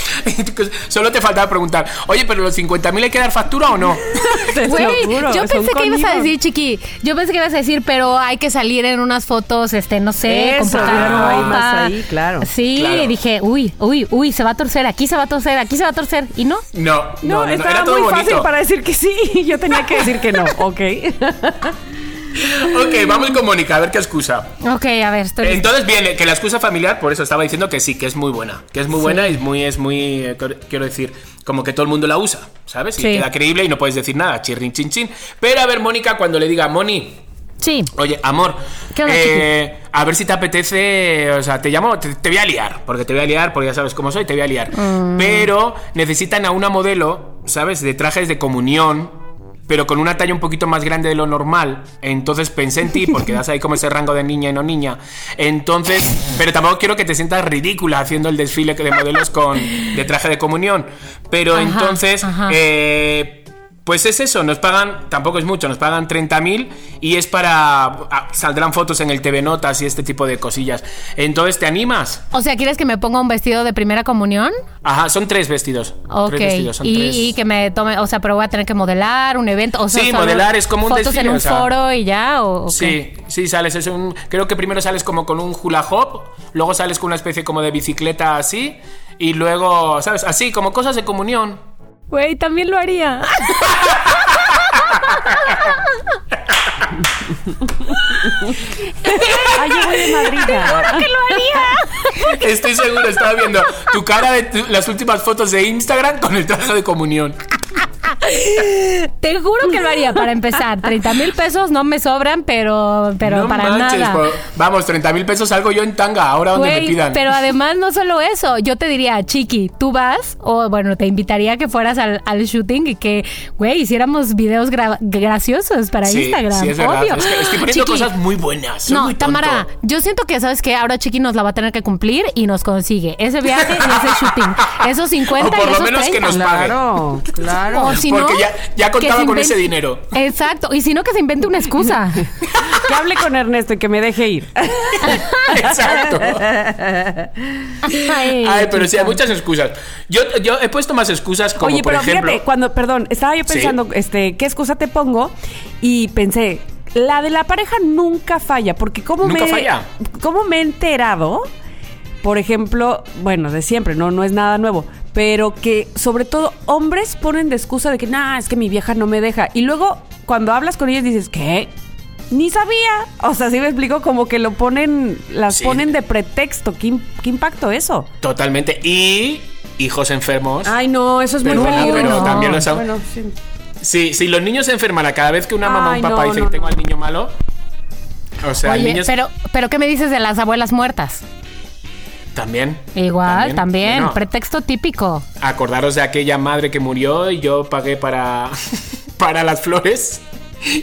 Solo te faltaba preguntar, oye, pero los 50.000 hay que dar factura o no? [laughs] Te Güey, lo juro, yo pensé que ibas a decir, chiqui, yo pensé que ibas a decir, pero hay que salir en unas fotos, este, no sé, Eso, claro, hay más ahí, claro. Sí, Claro. dije, uy, uy, uy, se va a torcer, aquí se va a torcer, aquí se va a torcer, y no. No, no, No, estaba era todo muy bonito. fácil para decir que sí. Yo tenía que decir que no, [laughs] ok. Ok, vamos con Mónica, a ver qué excusa. Ok, a ver, estoy. Entonces, bien, que la excusa familiar, por eso estaba diciendo que sí, que es muy buena. Que es muy buena y es muy, es muy, eh, quiero decir, como que todo el mundo la usa, ¿sabes? Y Sí. queda creíble y no puedes decir nada, chirrin chin chin. Pero a ver, Mónica, cuando le diga, Moni, Sí. Oye, amor, ¿Qué onda, eh, a ver si te apetece, o sea, te llamo, te, te voy a liar, porque te voy a liar, porque ya sabes cómo soy, te voy a liar. Mm. Pero necesitan a una modelo, ¿sabes? De trajes de comunión, pero con una talla un poquito más grande de lo normal. Entonces pensé en ti, porque das ahí como ese rango de niña y no niña. Entonces, pero tampoco quiero que te sientas ridícula haciendo el desfile de modelos con de traje de comunión. Pero Ajá, entonces, ajá. eh, pues es eso, nos pagan, tampoco es mucho, nos pagan 30.000 y es para... ah, saldrán fotos en el TV Notas y este tipo de cosillas. Entonces, ¿te animas? O sea, ¿quieres que me ponga un vestido de primera comunión? Ajá, son tres vestidos. Ok. Tres vestidos, son y, tres. y que me tome, o sea, pero voy a tener que modelar un evento. O sea, Sí, modelar es como un fotos desfile, en un o sea. foro y ya, o, o Sí, sí, sales, es un... Creo que primero sales como con un hula hop, luego sales con una especie como de bicicleta así, y luego, ¿sabes? Así, como cosas de comunión. Güey, también lo haría. Ay, yo voy de madrina. que lo haría. Estoy seguro, estaba viendo tu cara de tu- las últimas fotos de Instagram con el traje de comunión. [laughs] Te juro que lo haría para empezar. 30 mil pesos no me sobran, pero, pero No para manches, nada. po- Vamos, 30 mil pesos salgo yo en tanga, ahora donde me pidan. pero además no solo eso, yo te diría, Chiqui, tú vas, o bueno, te invitaría a que fueras al, al shooting y que, güey, hiciéramos videos gra- graciosos para Sí, Instagram, sí, es verdad. obvio. Es que estoy poniendo Chiqui, cosas muy buenas. soy No, muy. Tamara, yo siento que, ¿sabes qué? Ahora Chiqui nos la va a tener que cumplir y nos consigue ese viaje y ese shooting. Esos 50 [laughs] O por y lo esos menos que 30. nos pague. Claro, claro. O si Porque no, ya- ya contaba con ese dinero. Exacto, y si no, que se invente una excusa. Que hable con Ernesto y que me deje ir. [laughs] Exacto. Ay, Ay, pero sí, hay muchas excusas. Yo, yo he puesto más excusas como, Oye, por pero ejemplo... fíjate, cuando, perdón, estaba yo Sí. pensando, este, ¿qué excusa te pongo? Y pensé, la de la pareja nunca falla, porque como Nunca me, falla. ¿cómo me he enterado? Por ejemplo, bueno, de siempre, no, no es nada nuevo, pero que sobre todo hombres ponen de excusa de que, nah, es que mi vieja no me deja. Y luego, cuando hablas con ellos, dices, ¿qué? Ni sabía. O sea, sí me explico, como que lo ponen, las Sí. ponen de pretexto. ¿Qué, im- qué impacto eso? Totalmente. Y hijos enfermos. Ay, no, eso es muy feo. pero no. también lo son. Bueno, sí. Sí, si los niños se enferman a cada vez que una mamá o un papá no, dice no, que tengo al niño malo. O sea, el Oye, niño es- pero, pero ¿qué me dices de las abuelas muertas? También. Igual, también, Bueno, pretexto típico. acordaros de aquella madre que murió y yo pagué para, [laughs] para las flores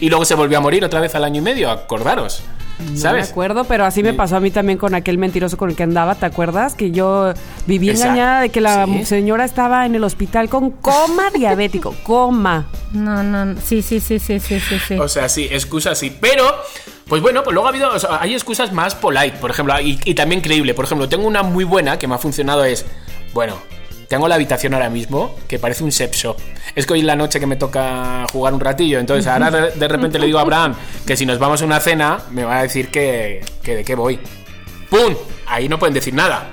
y luego se volvió a morir otra vez al año y medio. Acordaros. No me ¿Sabes? acuerdo, pero así me pasó a mí también con aquel mentiroso con el que andaba, ¿te acuerdas? Que yo viví Exacto. engañada de que la Sí. señora estaba en el hospital con coma diabético, [laughs] coma. No, no, no, sí, sí, sí, sí, sí, sí. O sea, sí, excusas sí. Pero, pues bueno, pues luego ha habido, o sea, hay excusas más polite, por ejemplo, y, y también creíble. Por ejemplo, tengo una muy buena que me ha funcionado es, bueno, tengo la habitación ahora mismo que parece un sex shop. Es que hoy es la noche que me toca jugar un ratillo, entonces ahora de, de repente le digo a Abraham que si nos vamos a una cena, me va a decir que, que de qué voy. ¡Pum! Ahí no pueden decir nada.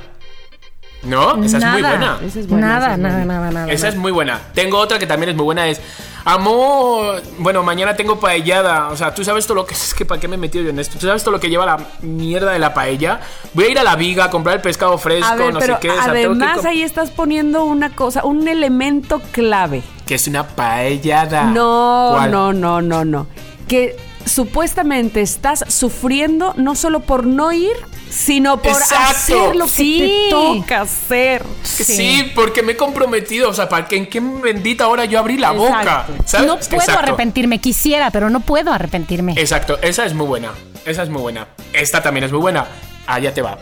¿No? Esa es muy buena. Esa es buena, nada, esa es nada, buena. nada, nada, Esa nada. es muy buena. Tengo otra que también es muy buena, es, Amor, bueno, mañana tengo paellada. O sea, tú sabes todo lo que [laughs] es que para qué me he metido yo en esto. Tú sabes todo lo que lleva la mierda de la paella. Voy a ir a la viga a comprar el pescado fresco, ver, no pero sé qué. o sea, tengo que además ahí estás poniendo una cosa, un elemento clave. Que es una paellada. No, ¿Cuál? no, no, no, no. Que supuestamente estás sufriendo no solo por no ir, sino por Exacto. hacer lo que Sí. te toca hacer. Sí. porque me he comprometido. O sea, ¿para que en qué bendita hora yo abrí la boca? No puedo Exacto. arrepentirme, quisiera, pero no puedo arrepentirme. Exacto, esa es muy buena. Esa es muy buena. Esta también es muy buena. Ah, ya te va.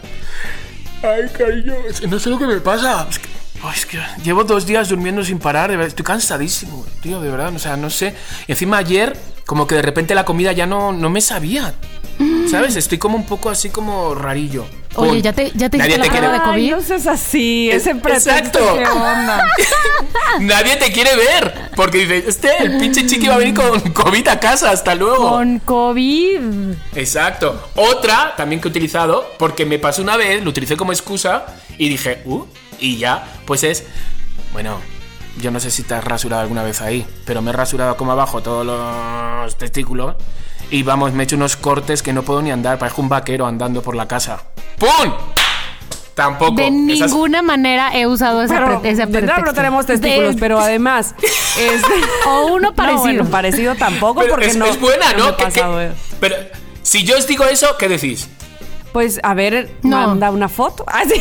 Ay, cariño, no sé lo que me pasa. Es que, ay, es que llevo dos días durmiendo sin parar. de verdad, Estoy cansadísimo, tío, de verdad. O sea, no sé. Y encima ayer, como que de repente la comida ya no, no me sabía. ¿Sabes? Estoy como un poco así como rarillo. Oye, Pum. ¿ya te- ya te Nadie hiciste la quiere prueba de Ay, COVID? no seas así, Es- ese pretexto, exacto. ¿qué onda? [laughs] Nadie te quiere ver. Porque dice, este, el pinche chiqui va a venir con COVID a casa. Hasta luego. Con COVID. Exacto. Otra también que he utilizado, porque me pasó una vez, lo utilicé como excusa y dije, uh, y ya, pues es, bueno, yo no sé si te has rasurado alguna vez ahí, pero me he rasurado como abajo todos los testículos y vamos, me he hecho unos cortes que no puedo ni andar, parezco un vaquero andando por la casa. ¡Pum! Tampoco. De Esas- ninguna manera he usado ese, Pero, pre- de no tenemos testículos, De- [laughs] pero además... este- O uno [laughs] No, parecido. bueno, parecido tampoco, Pero porque es, no... es buena, no ¿no? me he ¿Qué- qué- pasado, eh. Pero si yo os digo eso, ¿qué decís? Pues, a ver, No. manda una foto. Ah, sí.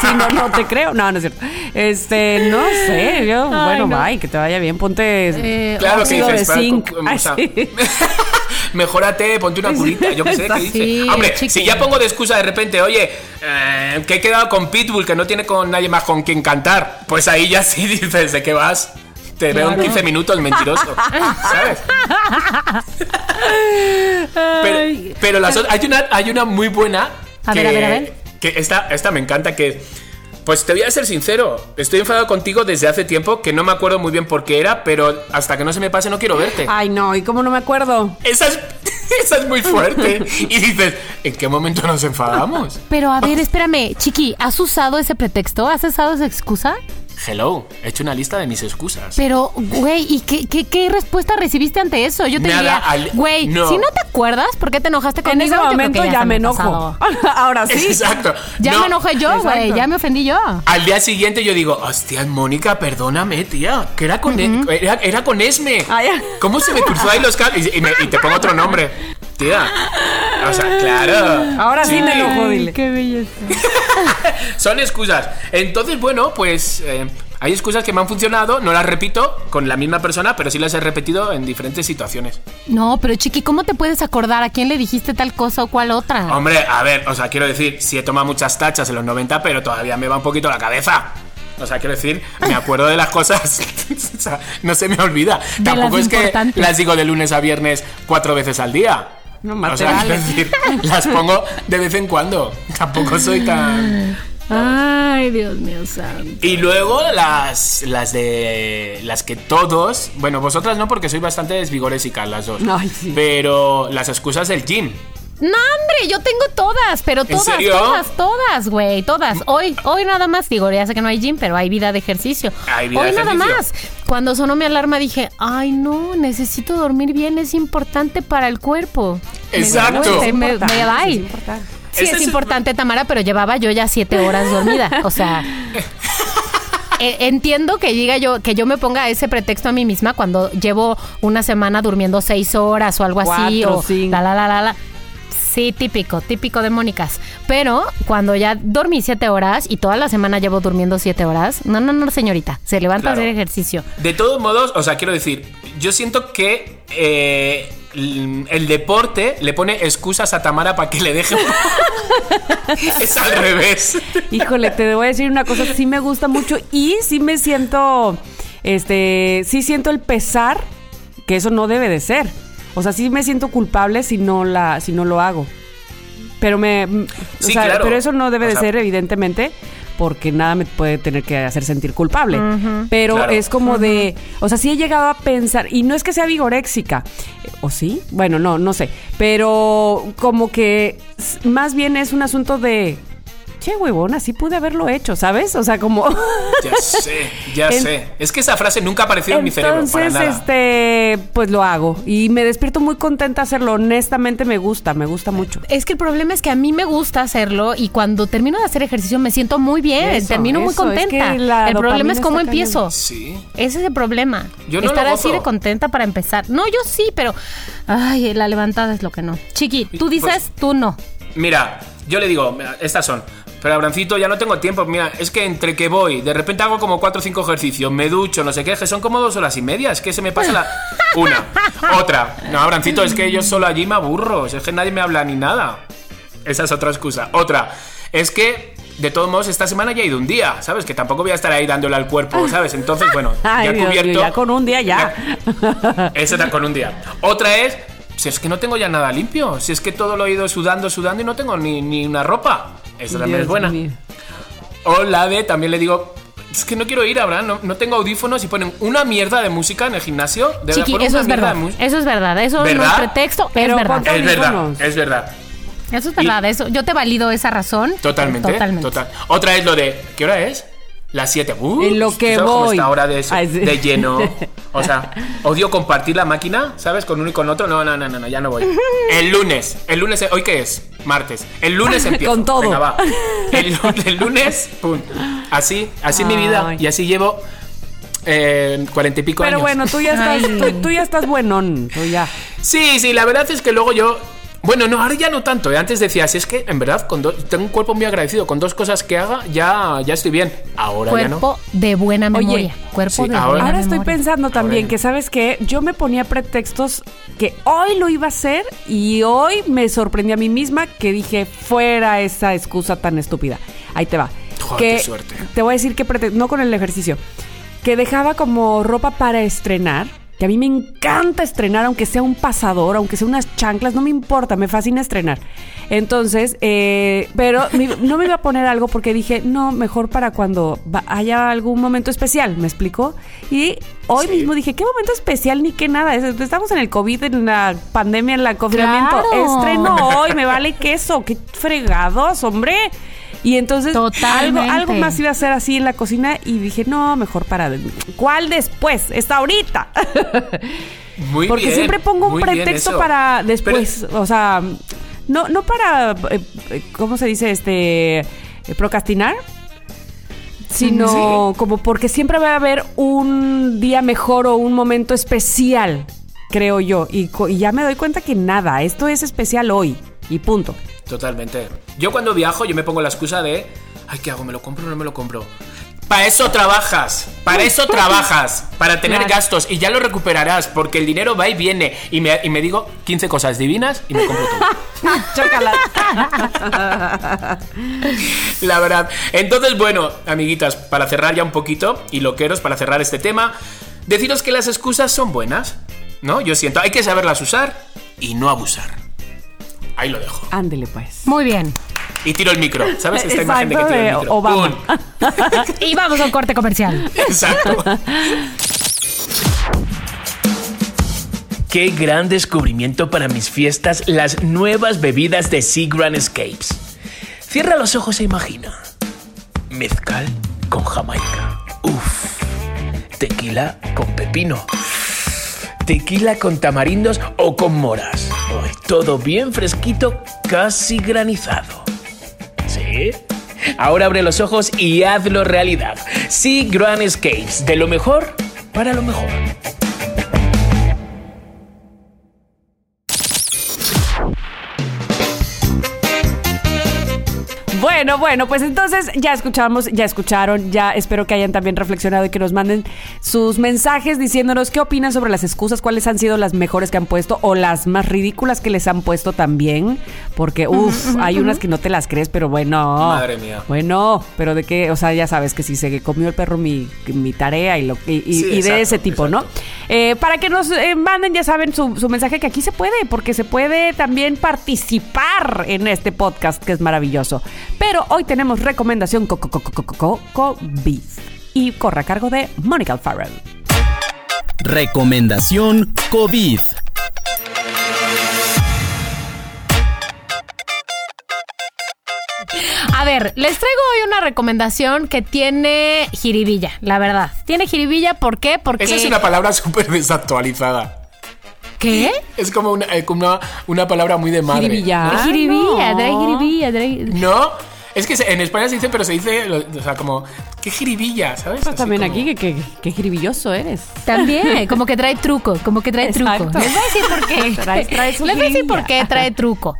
Sí, no, no te creo. No, no es cierto. Este, no sé. Yo, Ay, bueno, no. bye, que te vaya bien. Ponte Eh, Claro que dices, de para- zinc. o Ay, sea, sí. [laughs] Mejórate, ponte una curita, yo qué sé, ¿qué dices? Sí, Hombre, si ya pongo de excusa de repente, oye, eh, que he quedado con Pitbull, que no tiene con nadie más con quien cantar, pues ahí ya sí [laughs] dices, ¿de qué vas? Te veo en 15 minutos, mentiroso. ¿Sabes? pero pero las hay, una, hay una muy buena. A que, ver, a ver, a ver. Que esta, esta me encanta, que... Pues te voy a ser sincero, estoy enfadado contigo desde hace tiempo, que no me acuerdo muy bien por qué era, pero hasta que no se me pase no quiero verte. Ay, no, ¿y cómo no me acuerdo? Esa es, [laughs] esa es muy fuerte. Y dices, ¿en qué momento nos enfadamos? Pero a ver, espérame, Chiqui, ¿has usado ese pretexto? ¿Has usado esa excusa? Hello, he hecho una lista de mis excusas. Pero, güey, ¿y qué, qué, qué respuesta recibiste ante eso? Yo te Nada, diría, al- güey, no. si no te acuerdas, ¿por qué te enojaste En conmigo? ese Yo creo que momento ya se me enojo. pasado. [laughs] Ahora sí. Exacto. Ya No, me enojé yo, güey, exacto. ya me ofendí yo. Al día siguiente yo digo, hostia, Mónica, perdóname, tía, que era con, e- era, era con Esme. Ah, ya. ¿Cómo se me cruzó ahí los cables? Y, y me- y te pongo otro nombre, tía. O sea, claro. Ahora sí me Chiqui. enojo, dile. Qué belleza. [laughs] Son excusas. Entonces, bueno, pues eh, hay excusas que me han funcionado, no las repito con la misma persona, pero sí las he repetido en diferentes situaciones. No, pero Chiqui, ¿cómo te puedes acordar a quién le dijiste tal cosa o cuál otra? Hombre, a ver, o sea, quiero decir, sí he tomado muchas tachas en los 90, pero todavía me va un poquito la cabeza. O sea, quiero decir, me [laughs] acuerdo de las cosas. [laughs] o sea, no se me olvida. De Tampoco las es que las digo de lunes a viernes cuatro veces al día. No, más o sea, quiero decir, las pongo de vez en cuando. Tampoco soy tan. Ay, Dios mío santo. Y luego las, las de. Las que todos. Bueno, vosotras no, porque sois bastante desvigorésicas las dos. Ay, sí. Pero las excusas del gym. No, hombre, yo tengo todas, pero todas, serio? todas, todas, güey, todas. Hoy, hoy nada más, digo, ya sé que no hay gym, pero hay vida de ejercicio. Hay vida hoy de nada ejercicio. más. Cuando sonó mi alarma dije, ay no, necesito dormir bien, es importante para el cuerpo. Exacto. Me, me, me bye. es importante. Sí, es es- importante, Tamara, pero llevaba yo ya siete horas dormida. O sea. [laughs] eh, Entiendo que diga yo, que yo me ponga ese pretexto a mí misma cuando llevo una semana durmiendo seis horas o algo así. Cuatro, o cinco. la la la la la. Sí, típico, típico de Mónicas. Pero cuando ya dormí siete horas y toda la semana llevo durmiendo siete horas, no, no, no, señorita, se levanta Claro. a hacer ejercicio. De todos modos, o sea, quiero decir, yo siento que eh, el, el deporte le pone excusas a Tamara para que le deje. [laughs] es al revés. Híjole, te voy a decir una cosa, sí me gusta mucho y sí me siento, este, sí siento el pesar, que eso no debe de ser. O sea, sí me siento culpable si no la, si no lo hago. Pero me, o Sí, sea, claro. pero eso no debe O de sea- ser evidentemente porque nada me puede tener que hacer sentir culpable. Pero Claro. es como de, o sea, sí he llegado a pensar, y no es que sea vigoréxica, ¿o sí? Bueno, no, no sé, pero como que más bien es un asunto de che, huevón, así pude haberlo hecho, ¿sabes? O sea, como... Ya sé, ya En- sé. Es que esa frase nunca apareció en mi cerebro. Para Entonces, nada. este, pues lo hago. Y me despierto muy contenta hacerlo. Honestamente me gusta, me gusta mucho. Es que el problema es que a mí me gusta hacerlo y cuando termino de hacer ejercicio me siento muy bien, Eso, termino muy eso, es contenta. que la el problema es cómo empiezo. Sí. Ese es el problema. Yo no Estar lo así de contenta para empezar. No, yo sí, pero ay, la levantada es lo que no. Chiqui, tú dices, Pues- tú no. Mira, yo le digo, estas son. Pero Abrancito, ya no tengo tiempo. Mira, es que entre que voy, de repente hago como cuatro o cinco ejercicios, me ducho, no sé qué, que son como dos horas y media. Es que se me pasa la. [laughs] Una. Otra. No, Abrancito, es que yo solo allí me aburro. Es que nadie me habla ni nada. Esa es otra excusa. Otra. Es que. De todos modos, esta semana ya he ido un día, ¿sabes? Que tampoco voy a estar ahí dándole al cuerpo, [laughs] ¿sabes? Entonces, bueno, Ay, ya Dios mío, cubierto. ya con un día ya. Eso está con un día. Otra es, si es que no tengo ya nada limpio, si es que todo lo he ido sudando, sudando y no tengo ni, ni una ropa. Esa también es buena. mío. O la de, también le digo, es que no quiero ir, Abraham, no, no tengo audífonos y ponen una mierda de música en el gimnasio. De verdad, Chiqui, ponen eso una es verdad. de. Eso es verdad. Eso no es ¿Verdad? pretexto, Pero es verdad. Es verdad, es verdad. Eso es verdad. Eso, yo te valido esa razón. Totalmente. Totalmente. Total. Otra es lo de, ¿qué hora es? Las 7. En lo que voy. Esta hora de, eso, Ay, sí. de lleno. O sea, [laughs] odio compartir la máquina, ¿sabes? Con uno y con otro. No, no, no, no, no, ya no voy. El lunes. El lunes, ¿hoy qué es? Martes. El lunes [laughs] empiezo. Con todo. Venga, va. [laughs] El, el lunes, pum. Así, así mi vida. Y así llevo eh, cuarenta y pico Pero años. bueno, tú ya estás, tú, tú ya estás buenón. Tú ya. Sí, sí, la verdad es que luego yo. Bueno, no, ahora ya no tanto. ¿eh? Antes decía, si es que en verdad con do- tengo un cuerpo muy agradecido. Con dos cosas que haga, ya, ya estoy bien. Ahora ya no. Cuerpo de buena Oye, memoria. Cuerpo sí, de ahora- buena Ahora estoy pensando también Ahora- que, ¿sabes qué? Yo me ponía pretextos que hoy lo iba a hacer y hoy me sorprendí a mí misma que dije, fuera esa excusa tan estúpida. Ahí te va. Joder, que qué suerte. Te voy a decir que, no con el ejercicio, que dejaba como ropa para estrenar. Que a mí me encanta estrenar, aunque sea un pasador, aunque sea unas chanclas, no me importa, me fascina estrenar. Entonces, eh, pero me- no me iba a poner algo porque dije, no, mejor para cuando haya algún momento especial, ¿me explicó? Y hoy Sí. mismo dije, ¿qué momento especial ni qué nada? Es- Estamos en el COVID, en la pandemia, en el confinamiento. Claro. Estreno hoy, me vale queso, qué fregados, hombre. Y entonces algo, Totalmente. algo más iba a hacer así en la cocina y dije, no, mejor para... ¿Cuál después? Está ahorita. [laughs] Muy Porque bien, siempre pongo un pretexto para después. O sea, no, no para, eh, eh, ¿cómo se dice? Este, eh, procrastinar. Sino como porque siempre va a haber un día mejor o un momento especial, creo yo. Y, co- y ya me doy cuenta que nada, esto es especial hoy. Y punto. Totalmente. Yo cuando viajo, yo me pongo la excusa de, ay, ¿qué hago? ¿Me lo compro o no me lo compro? Para eso trabajas, para eso trabajas, para tener Claro. gastos y ya lo recuperarás porque el dinero va y viene y me, y me digo 15 cosas divinas y me compro todo. [laughs] Chócala. La verdad. Entonces, bueno, amiguitas, para cerrar ya un poquito y loqueros, para cerrar este tema, deciros que las excusas son buenas, ¿no? Yo siento, hay que saberlas usar y no abusar. Ahí lo dejo. Ándele pues. Muy bien. Y tiro el micro, ¿sabes? Esta imagen de que Exacto, tiro el de micro. [laughs] Y vamos a un corte comercial. Exacto. Qué gran descubrimiento para mis fiestas las nuevas bebidas de Seagram Escapes. Cierra los ojos e imagina. Mezcal con Jamaica. Uf. Tequila con pepino. Tequila con tamarindos o con moras. Todo bien fresquito, casi granizado. ¿Sí? Ahora abre los ojos y hazlo realidad. Sea Grand Escapes, de lo mejor para lo mejor. Bueno, bueno, pues entonces ya escuchamos, ya escucharon, ya espero que hayan también reflexionado y que nos manden sus mensajes diciéndonos qué opinan sobre las excusas, cuáles han sido las mejores que han puesto o las más ridículas que les han puesto también, porque uff, hay unas que no te las crees, pero bueno. Madre mía. Bueno, pero de qué, o sea, ya sabes que si se comió el perro mi, mi tarea y, lo, y, y- Sí, y de ese tipo, ¿no? Eh, para que nos eh, manden, ya saben, su, su mensaje que aquí se puede, porque se puede también participar en este podcast que es maravilloso. Pero hoy tenemos recomendación co- co- co- co- co- co- co- Beef y corre a cargo de Monica Alfaro. Recomendación COVID. A ver, les traigo hoy una recomendación que tiene jiribilla, la verdad. Tiene jiribilla, ¿por qué? Porque... Esa es una palabra súper desactualizada. ¿Qué? Es como una, eh, como una, una palabra muy de madre. Jiribilla. Ah, jiribilla, no. trae jiribilla, trae... ¿No? Es que en España se dice, pero se dice, o sea, como, qué jiribilla, ¿sabes? Pues Así también como- aquí, que, que jiribilloso eres. También, [laughs] como que trae truco, como que trae Exacto. truco. Les voy a decir por qué. Trae- trae Les voy a decir por qué trae truco.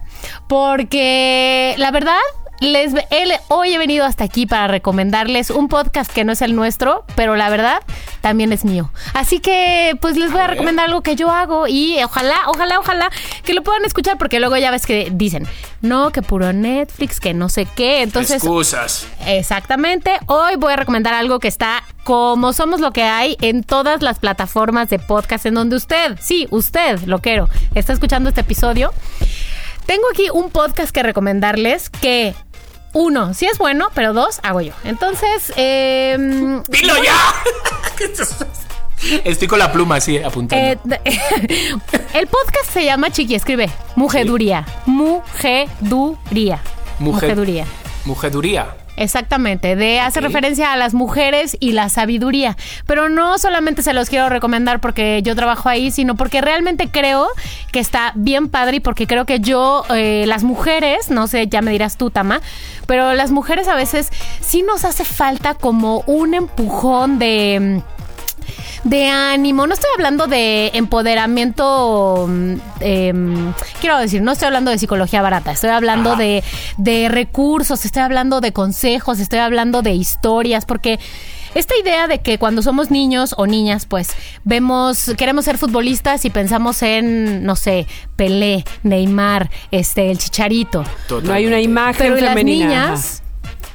Porque la verdad, les, él, hoy he venido hasta aquí para recomendarles un podcast que no es el nuestro, pero la verdad también es mío. Así que, pues les voy a, recomendar algo que yo hago y ojalá, ojalá, ojalá que lo puedan escuchar porque luego ya ves que dicen, no, que puro Netflix, que no sé qué. Entonces, Excusas. Exactamente. Hoy voy a recomendar algo que está como somos lo que hay en todas las plataformas de podcast en donde usted, sí, usted, loquero, está escuchando este episodio. Tengo aquí un podcast que recomendarles que uno, sí es bueno, pero dos, hago yo. Entonces, eh, ¡Dilo ya! [laughs] Estoy con la pluma así, apuntando. eh, [laughs] el podcast se llama Chiqui, escribe Mujeduría. Mujeduría. Mujer- Mujeduría. Mujeduría. Exactamente, de hace referencia a las mujeres y la sabiduría. Pero no solamente se los quiero recomendar porque yo trabajo ahí, sino porque realmente creo que está bien padre y porque creo que yo, eh, las mujeres, no sé, ya me dirás tú, Tama, pero las mujeres a veces sí nos hace falta como un empujón de... de ánimo. No estoy hablando de empoderamiento. mm, em, quiero decir, no estoy hablando de psicología barata. Estoy hablando de, de recursos, estoy hablando de consejos, estoy hablando de historias, porque. Esta idea de que cuando somos niños o niñas, pues vemos, queremos ser futbolistas y pensamos en, no sé, Pelé, Neymar, este, el Chicharito. No hay una imagen Pero ¿y las femenina. niñas?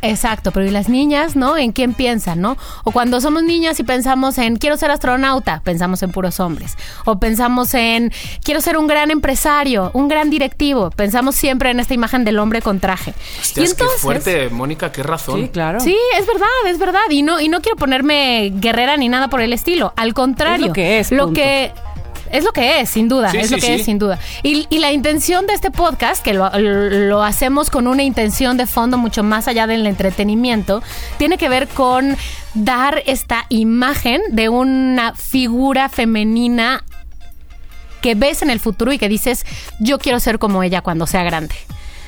Exacto, pero ¿y las niñas, no? ¿En quién piensan, no? O cuando somos niñas y pensamos en quiero ser astronauta, pensamos en puros hombres. O pensamos en quiero ser un gran empresario, un gran directivo, pensamos siempre en esta imagen del hombre con traje. Hostias, qué fuerte, Mónica, qué razón. Sí, claro. Sí, es verdad, es verdad. Y no, y no quiero ponerme guerrera ni nada por el estilo. Al contrario. Es lo que es, Lo punto. que. Es lo que es, sin duda. Sí, es lo que sí. es, sin duda. Y, y la intención de este podcast, que lo, lo hacemos con una intención de fondo mucho más allá del entretenimiento, tiene que ver con dar esta imagen de una figura femenina que ves en el futuro y que dices, yo quiero ser como ella cuando sea grande.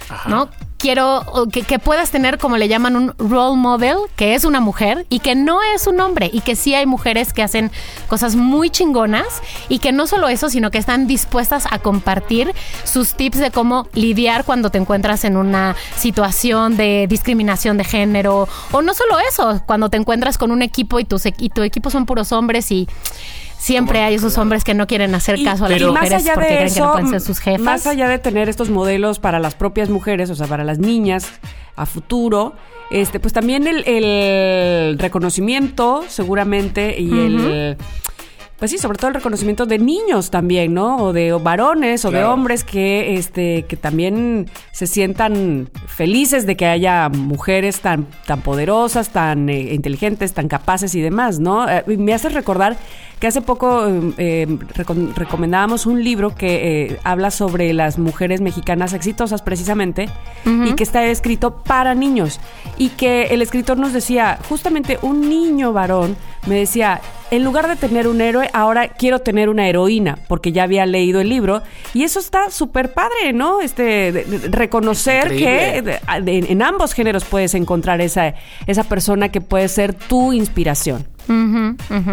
Ajá. ¿No? Quiero que, puedas tener, como le llaman, un role model, que es una mujer y que no es un hombre, y que sí hay mujeres que hacen cosas muy chingonas, y que no solo eso, sino que están dispuestas a compartir sus tips de cómo lidiar cuando te encuentras en una situación de discriminación de género, o no solo eso, cuando te encuentras con un equipo y, tus, y tu equipo son puros hombres y siempre hay esos hombres que no quieren hacer Y- caso a las más mujeres allá porque de creen que no pueden ser sus jefas. más allá de tener estos modelos para las propias mujeres, o sea, para las niñas a futuro, este, pues también el, el reconocimiento, seguramente, y el pues sí, sobre todo el reconocimiento de niños también, ¿no? O de varones o de hombres que, este, que también se sientan felices de que haya mujeres tan, tan poderosas, tan eh, inteligentes, tan capaces y demás, ¿no? Eh, me hace recordar que hace poco eh, recom- recomendábamos un libro que eh, habla sobre las mujeres mexicanas exitosas precisamente y que está escrito para niños y que el escritor nos decía, justamente un niño varón me decía, en lugar de tener un héroe, ahora quiero tener una heroína, porque ya había leído el libro. Y eso está súper padre, ¿no? Este, de- de- reconocer que Increíble. de- de- en ambos géneros puedes encontrar esa, esa persona que puede ser tu inspiración.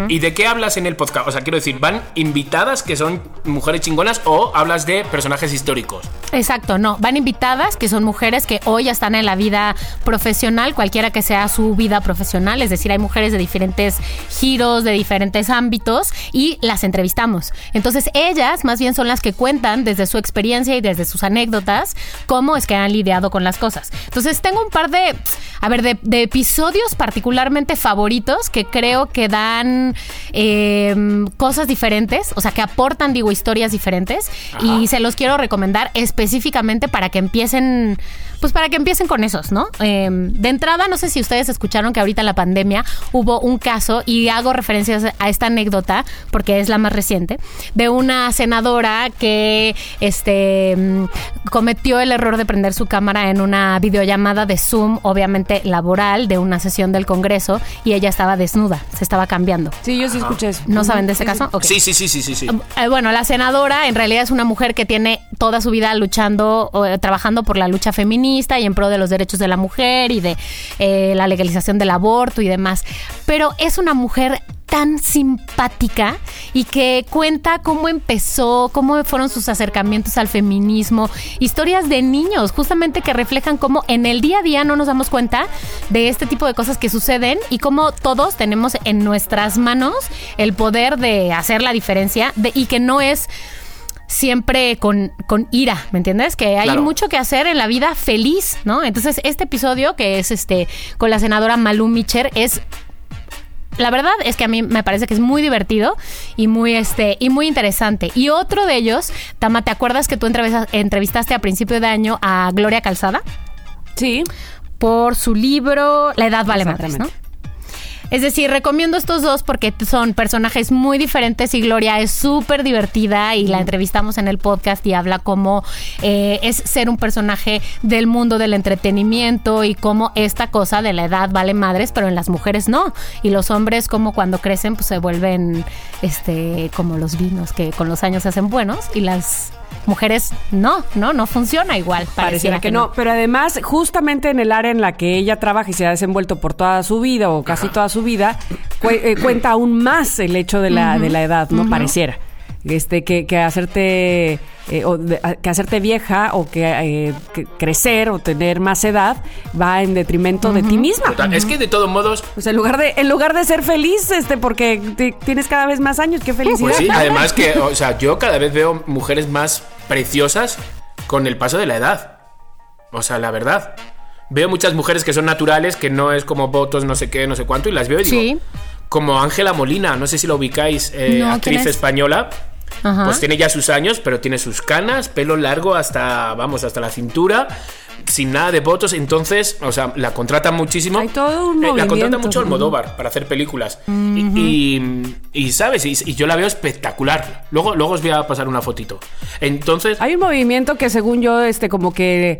¿Y de qué hablas en el podcast? O sea, quiero decir, ¿van invitadas que son mujeres chingonas o hablas de personajes históricos? Exacto, no. Van invitadas, que son mujeres que hoy ya están en la vida profesional, cualquiera que sea su vida profesional. Es decir, hay mujeres de diferentes giros, de diferentes ámbitos, y las entrevistamos. Entonces, ellas más bien son las que cuentan desde su experiencia y desde sus anécdotas cómo es que han lidiado con las cosas. Entonces, tengo un par de, a ver, de, de episodios particularmente favoritos que creo que dan eh, cosas diferentes, o sea, que aportan, digo, historias diferentes. Y se los quiero recomendar específicamente para que empiecen, pues para que empiecen con esos, ¿no? Eh, de entrada, no sé si ustedes escucharon que ahorita en la pandemia hubo un caso, y hago referencias a esta anécdota porque es la más reciente, de una senadora que este mm, cometió el error de prender su cámara en una videollamada de Zoom, obviamente laboral, de una sesión del Congreso, y ella estaba desnuda, se estaba cambiando. Sí, yo sí escuché eso. ¿No saben de ese caso? Sí, sí, sí, sí, sí. sí. Eh, Bueno, la senadora en realidad es una mujer que tiene toda su vida luchando, eh, trabajando por la lucha feminista y en pro de los derechos de la mujer y de eh, la legalización del aborto y demás. Pero es una mujer tan simpática y que cuenta cómo empezó, cómo fueron sus acercamientos al feminismo, historias de niños, justamente que reflejan cómo en el día a día no nos damos cuenta de este tipo de cosas que suceden y cómo todos tenemos en nuestras manos el poder de hacer la diferencia de- y que no es siempre con, con ira, ¿me entiendes? Que hay Claro. mucho que hacer en la vida feliz, ¿no? Entonces, este episodio que es este con la senadora Malú Micher es la verdad es que a mí me parece que es muy divertido y muy este y muy interesante. Y otro de ellos, Tama, ¿te acuerdas que tú entrevista- entrevistaste a principio de año a Gloria Calzada Sí. por su libro La edad vale madres, ¿no? Es decir, recomiendo estos dos porque son personajes muy diferentes y Gloria es súper divertida y la entrevistamos en el podcast y habla cómo eh, es ser un personaje del mundo del entretenimiento y cómo esta cosa de la edad vale madres, pero en las mujeres no. Y los hombres como cuando crecen pues se vuelven este como los vinos que con los años se hacen buenos y las mujeres no, no, no funciona igual. Pareciera que no. Pero además, justamente en el área en la que ella trabaja y se ha desenvuelto por toda su vida o casi toda su vida, cu- eh, cuenta aún más el hecho de la, de la edad, ¿no? Pareciera. Este, que, que hacerte eh, o de- que hacerte vieja o que, eh, que crecer o tener más edad va en detrimento de ti misma. Total, Es que de todos modos, Pues en lugar de, en lugar de ser feliz, este, porque te- tienes cada vez más años, qué felicidad. pues sí, [laughs] además que, o sea, yo cada vez veo mujeres más preciosas con el paso de la edad. O sea, la verdad. Veo muchas mujeres que son naturales, que no es como votos, no sé qué, no sé cuánto, y las veo y digo, Sí. como Ángela Molina, no sé si la ubicáis, eh, No, ¿quién actriz es? española. Ajá. Pues tiene ya sus años, pero tiene sus canas, pelo largo hasta, vamos, hasta la cintura, sin nada de votos. Entonces, o sea, la contratan muchísimo. Hay todo un Eh, La contrata mucho Almodóvar para hacer películas. Y- y, y, ¿sabes? Y, y yo la veo espectacular. Luego, luego os voy a pasar una fotito. Entonces, Hay un movimiento que según yo, este, como que,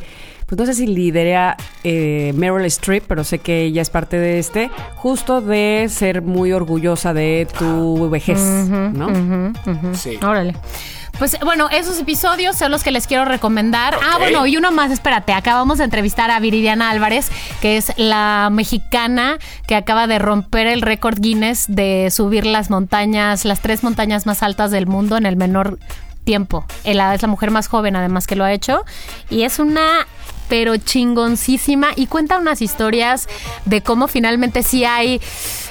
pues no sé si lidera eh, Meryl Streep, pero sé que ella es parte de este, justo de ser muy orgullosa de tu vejez, ¿no? sí. Órale. Pues bueno, esos episodios son los que les quiero recomendar. Ah, bueno, y uno más, espérate, acabamos de entrevistar a Viridiana Álvarez, que es la mexicana que acaba de romper el récord Guinness de subir las montañas, las tres montañas más altas del mundo en el menor tiempo. Ella es la mujer más joven además que lo ha hecho y es una pero chingoncísima y cuenta unas historias de cómo finalmente sí hay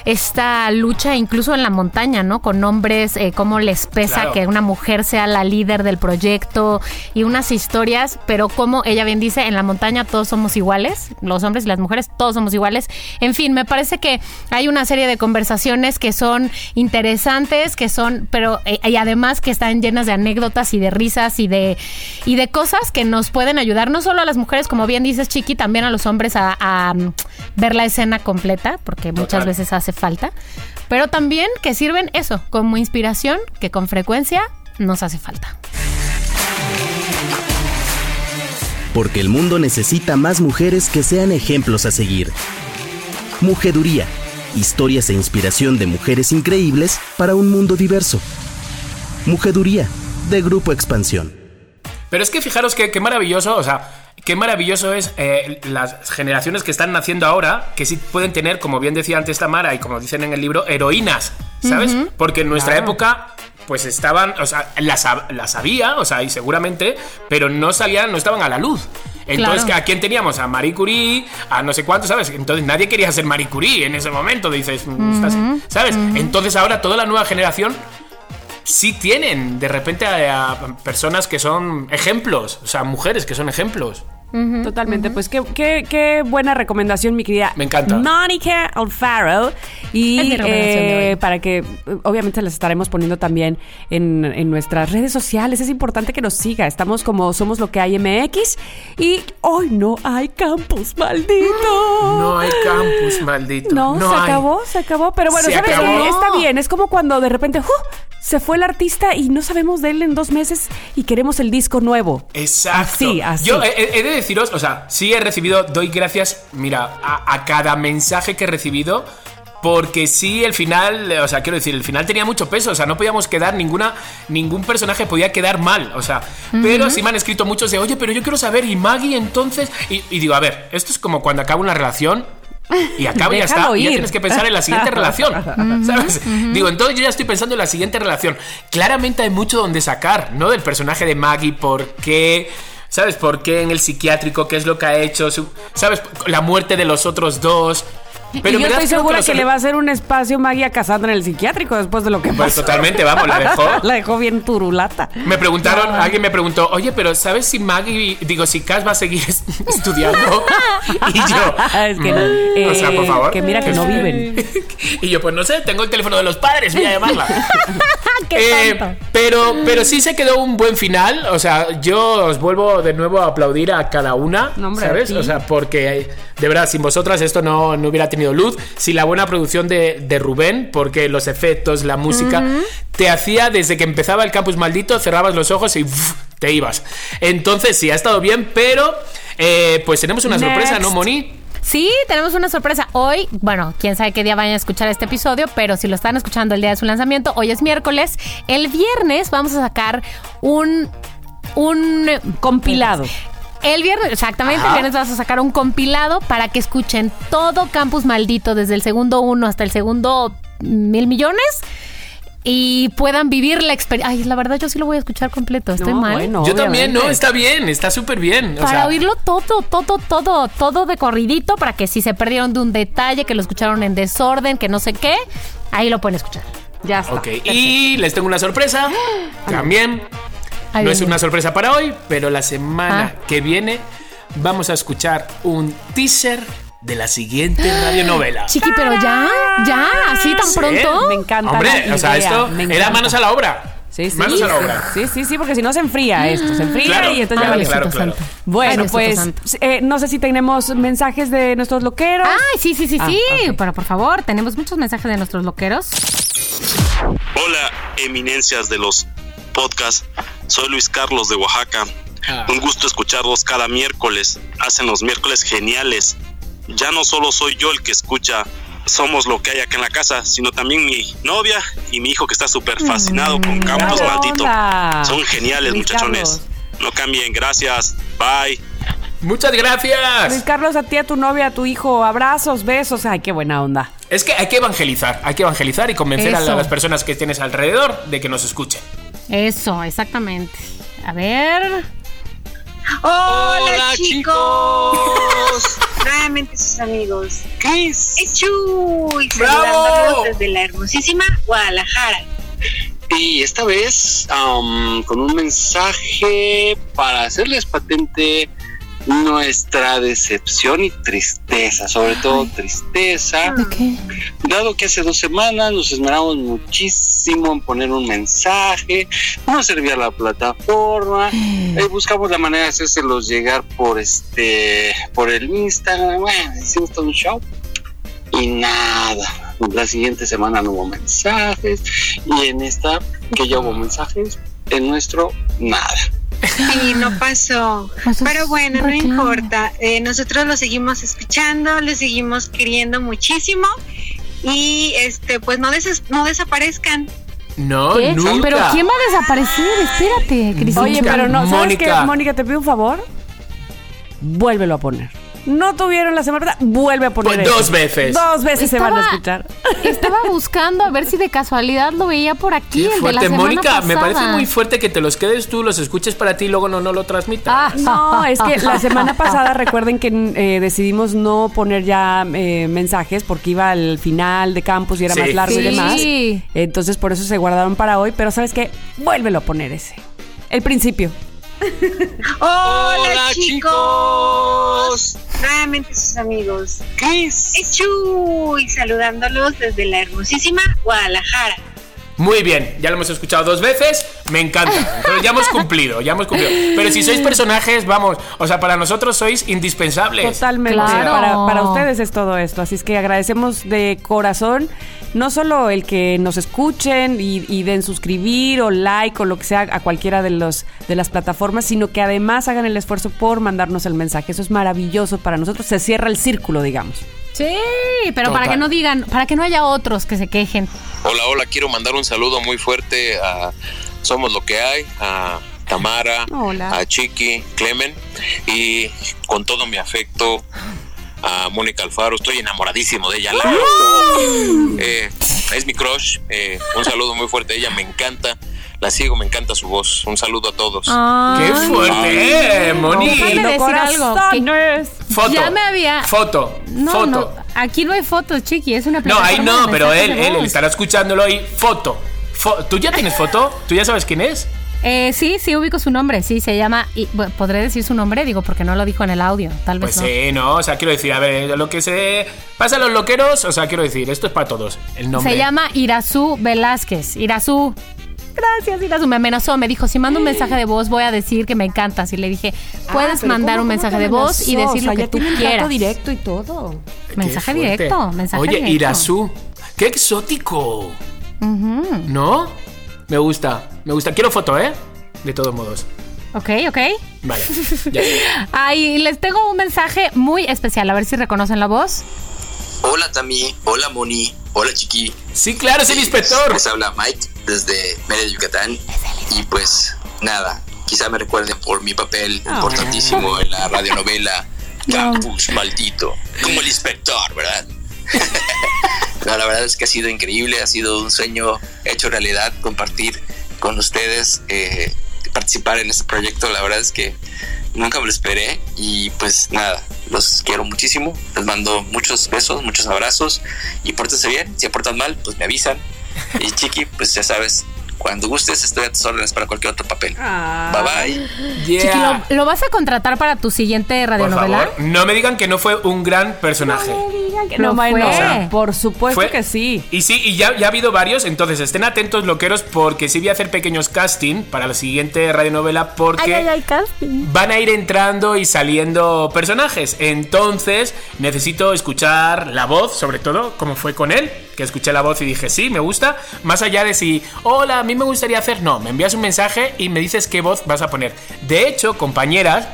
esta lucha incluso en la montaña, ¿no? Con hombres, eh, cómo les pesa Claro. que una mujer sea la líder del proyecto y unas historias, pero como ella bien dice, en la montaña todos somos iguales, los hombres y las mujeres todos somos iguales. En fin, me parece que hay una serie de conversaciones que son interesantes, que son, pero eh, y además que están llenas de anécdotas y de risas y de y de cosas que nos pueden ayudar no solo a las mujeres, como bien dices Chiqui, también a los hombres a, a, mm, ver la escena completa, porque muchas Total. veces hace falta, pero también que sirven eso como inspiración que con frecuencia nos hace falta. Porque el mundo necesita más mujeres que sean ejemplos a seguir. Mujeduría. Historias e inspiración de mujeres increíbles para un mundo diverso. Mujeduría, de Grupo Expansión. Pero es que fijaros que, qué maravilloso, o sea, qué maravilloso es eh, las generaciones que están naciendo ahora, que sí pueden tener, como bien decía antes Tamara y como dicen en el libro, heroínas, ¿sabes? Porque en nuestra época, pues estaban, o sea, las, las había, o sea, y seguramente, pero no salían, no estaban a la luz. Entonces, Claro. ¿a quién teníamos? A Marie Curie, a no sé cuánto, ¿sabes? Entonces nadie quería ser Marie Curie en ese momento, dices, mm, ¿sabes? Entonces ahora toda la nueva generación sí tienen de repente a, a personas que son ejemplos, o sea, mujeres que son ejemplos. Totalmente, pues qué, qué, qué buena recomendación, mi querida. Me encanta. Mónica Alfaro. Y eh, para que, obviamente, las estaremos poniendo también en, en nuestras redes sociales. Es importante que nos siga. Estamos como Somos Lo que hay MX. Y hoy no hay campus, maldito. No hay campus, maldito. No, se hay. acabó, se acabó. Pero bueno, Se ¿sabes acabó. qué? Está bien. Es como cuando de repente ¡uh! Se fue el artista y no sabemos de él en dos meses y queremos el disco nuevo. Exacto. Así, así. Yo he, de deciros, o sea, sí he recibido, doy gracias, mira, a, a cada mensaje que he recibido. Porque sí, el final, o sea, quiero decir, el final tenía mucho peso, o sea, no podíamos quedar ninguna, ningún personaje podía quedar mal, o sea, pero sí me han escrito muchos de, oye, pero yo quiero saber, y Maggie entonces, y, y digo, a ver, esto es como cuando acaba una relación y acaba y ya está, y ya tienes que pensar en la siguiente [laughs] relación, ¿sabes? Digo, entonces yo ya estoy pensando en la siguiente relación. Claramente hay mucho donde sacar, ¿no? Del personaje de Maggie, por qué... ¿Sabes por qué en el psiquiátrico? ¿Qué es lo que ha hecho? ¿Sabes? La muerte de los otros dos. Pero y yo estoy segura que, le va a hacer un espacio Maggie a Cassandra en el psiquiátrico después de lo que Pues pasó. totalmente, vamos, la dejó. [laughs] la dejó bien turulata. Me preguntaron, alguien me preguntó, oye, pero ¿sabes si Maggie, digo, si Cass va a seguir es- [laughs] estudiando? y yo, [laughs] es que no. o sea, por eh, favor. Que mira que no viven. y yo, pues no sé, tengo el teléfono de los padres, voy a llamarla. Qué Eh, tonto. pero, pero sí se quedó un buen final. O sea, yo os vuelvo de nuevo a aplaudir a cada una. No, hombre, ¿Sabes? O sea, porque eh, de verdad, sin vosotras esto no, no hubiera tenido luz. Sin la buena producción de, de Rubén, porque los efectos, la música, te hacía desde que empezaba el campus maldito, cerrabas los ojos y te ibas. Entonces, sí, ha estado bien, pero eh, pues tenemos una sorpresa. ¿no, Moni? Sí, tenemos una sorpresa. Hoy, bueno, quién sabe qué día vayan a escuchar este episodio, pero si lo están escuchando el día de su lanzamiento, hoy es miércoles. El viernes vamos a sacar un. un Compilado. El viernes, exactamente, el viernes vas a sacar un compilado para que escuchen todo Campus Maldito, desde el segundo uno hasta el segundo mil millones. Y puedan vivir la experiencia. Ay, la verdad, yo sí lo voy a escuchar completo. Estoy No, mal. bueno, yo también. ¿no? Está bien, está súper bien. O Para sea, oírlo todo, todo, todo, todo de corridito, para que si se perdieron de un detalle, que lo escucharon en desorden, que no sé qué, ahí lo pueden escuchar. Ya está. Ok, y les tengo una sorpresa. [gasps] También. No es una sorpresa para hoy, pero la semana Ah. que viene vamos a escuchar un teaser de la siguiente radionovela. Chiqui, pero ya, ya, así tan Sí, pronto. Me encanta. Hombre, la o sea, esto era manos a la obra. Sí, sí. Manos a la obra. Sí, sí, sí, porque si no se enfría esto. Se enfría Claro, y entonces ya vale. claro, Diosito claro. santo. Bueno, pues santo. eh, no sé si tenemos mensajes de nuestros loqueros. Ay, sí, sí, sí, Ah, sí. ok. Pero por favor, tenemos muchos mensajes de nuestros loqueros. Hola, eminencias de los podcasts. Soy Luis Carlos de Oaxaca. Ah. Un gusto escucharlos cada miércoles. Hacen los miércoles geniales. Ya no solo soy yo el que escucha Somos lo que hay acá en la casa, sino también mi novia y mi hijo que está súper fascinado con Bravo, Maldito. onda. Son geniales, Luis muchachones. No cambien, gracias. Bye. Muchas Luis gracias. Carlos, a ti, a tu novia, a tu hijo, abrazos, besos. Ay, qué buena onda. Es que hay que evangelizar, hay que evangelizar y convencer a las personas que tienes alrededor de que nos escuchen. Eso, exactamente. A ver. Hola, chicos. [laughs] Nuevamente sus amigos. Chris. Es Chuy, ¡Bravo! desde la hermosísima Guadalajara. Y esta vez am, con un mensaje para hacerles patente nuestra decepción y tristeza, sobre todo tristeza, dado que hace dos semanas nos esmeramos muchísimo en poner un mensaje, no servía la plataforma, [gasps] eh, buscamos la manera de hacérselos llegar por este, por el Instagram, bueno, hicimos todo un show y nada. La siguiente semana no hubo mensajes y en esta que ya hubo mensajes, en nuestro nada. [laughs] Sí, no pasó. Pero bueno, no importa. Eh, nosotros lo seguimos escuchando, lo seguimos queriendo muchísimo. Y este, pues no, des- no desaparezcan. No, ¿Qué? nunca. Pero ¿quién va a desaparecer? Espérate, Cristina. Oye, pero no, ¿sabes Mónica. qué? Mónica, te pido un favor. Vuélvelo a poner. No tuvieron la semana pasada, vuelve a poner. Pues eso. dos veces. Dos veces se van a escuchar. [laughs] Estaba buscando a ver si de casualidad lo veía por aquí. Qué el de la fuerte, semana Mónica. Me pasada. parece muy fuerte que te los quedes tú, los escuches para ti y luego no, no lo transmitas. Ah, No, es que la semana pasada recuerden que eh, decidimos no poner ya eh, mensajes porque iba al final de campus y era Sí. más largo y Sí. demás. Entonces por eso se guardaron para hoy, pero ¿sabes qué? Vuélvelo a poner ese. El principio. [laughs] Hola, Hola, chicos. Nuevamente sus amigos. Chris. Es Chuy saludándolos desde la hermosísima Guadalajara. Muy bien, ya lo hemos escuchado dos veces, me encanta. Entonces ya hemos [laughs] cumplido, ya hemos cumplido. Pero si sois personajes, vamos, o sea, para nosotros sois indispensables. Totalmente. Claro. Para, para ustedes es todo esto. Así es que agradecemos de corazón no solo el que nos escuchen y, y den suscribir o like o lo que sea a cualquiera de los de las plataformas, sino que además hagan el esfuerzo por mandarnos el mensaje. Eso es maravilloso para nosotros. Se cierra el círculo, digamos. Sí, pero para que no digan, para que no haya otros que se quejen. Hola, hola, quiero mandar un saludo muy fuerte a Somos lo que hay, a Tamara, Hola. a Chiqui, Clemen y con todo mi afecto a Mónica Alfaro. Estoy enamoradísimo de ella. la amo. Eh, es mi crush. eh, un saludo muy fuerte a ella, me encanta. La sigo, me encanta su voz. Un saludo a todos. ¡Qué fuerte, eh, Moni! Decir algo. Foto. Ya me había- Foto. No, foto. no, aquí no hay fotos, chiqui, es una No, ahí no, pero él, él, él estará escuchándolo ahí. Foto. Fo- ¿Tú ya tienes foto? ¿Tú ya sabes quién es? Eh, sí, sí, ubico su nombre, sí, se llama, y, bueno, ¿podré decir su nombre? Digo, porque no lo dijo en el audio, tal vez Pues no. sí, no, o sea, quiero decir, a ver, lo que se pasa a los loqueros, o sea, quiero decir, esto es para todos. El nombre. Se llama Irazú Velázquez. Irazú. Gracias, Irazú. Me amenazó, me dijo, si mando un mensaje de voz voy a decir que me encantas. Y le dije, puedes Ah, pero mandar ¿cómo- un cómo mensaje de voz y decir O lo sea, que ya tú quieras. directo y todo. Mensaje directo, mensaje Oye, directo. Irazú, qué exótico. ¿No? Me gusta, me gusta. Quiero foto, ¿eh? De todos modos. Ok, ok. Vale. [laughs] ya. Ay, les tengo un mensaje muy especial, a ver si reconocen la voz. Hola Tami, hola Moni, hola Chiqui. Sí, claro, es el inspector. Les habla Mike desde Mérida, Yucatán. Y pues nada, quizá me recuerden por mi papel Ah. importantísimo en la radionovela [laughs] Campus Maldito. Como el inspector, ¿verdad? [laughs] La verdad es que ha sido increíble, ha sido un sueño hecho realidad compartir con ustedes, eh, participar en este proyecto. La verdad es que nunca me lo esperé y pues nada, los quiero muchísimo. Les mando muchos besos, muchos abrazos y pórtense bien. Si aportan mal, pues me avisan. Y Chiqui, pues ya sabes, cuando gustes estoy a tus órdenes para cualquier otro papel. Ah. Bye bye. Yeah. Chiqui, ¿lo, lo vas a contratar para tu siguiente Por radionovela? favor, no me digan que no fue un gran personaje. Lo No, fue. bueno, por supuesto Fue- que sí. Y sí, y ya, ya ha habido varios, entonces estén atentos loqueros porque sí voy a hacer pequeños casting para la siguiente radionovela porque van a ir entrando y saliendo personajes. Entonces necesito escuchar la voz, sobre todo, como fue con él, que escuché la voz y dije, sí, me gusta. Más allá de si, hola, a mí me gustaría hacer, no, me envías un mensaje y me dices qué voz vas a poner. De hecho, compañeras,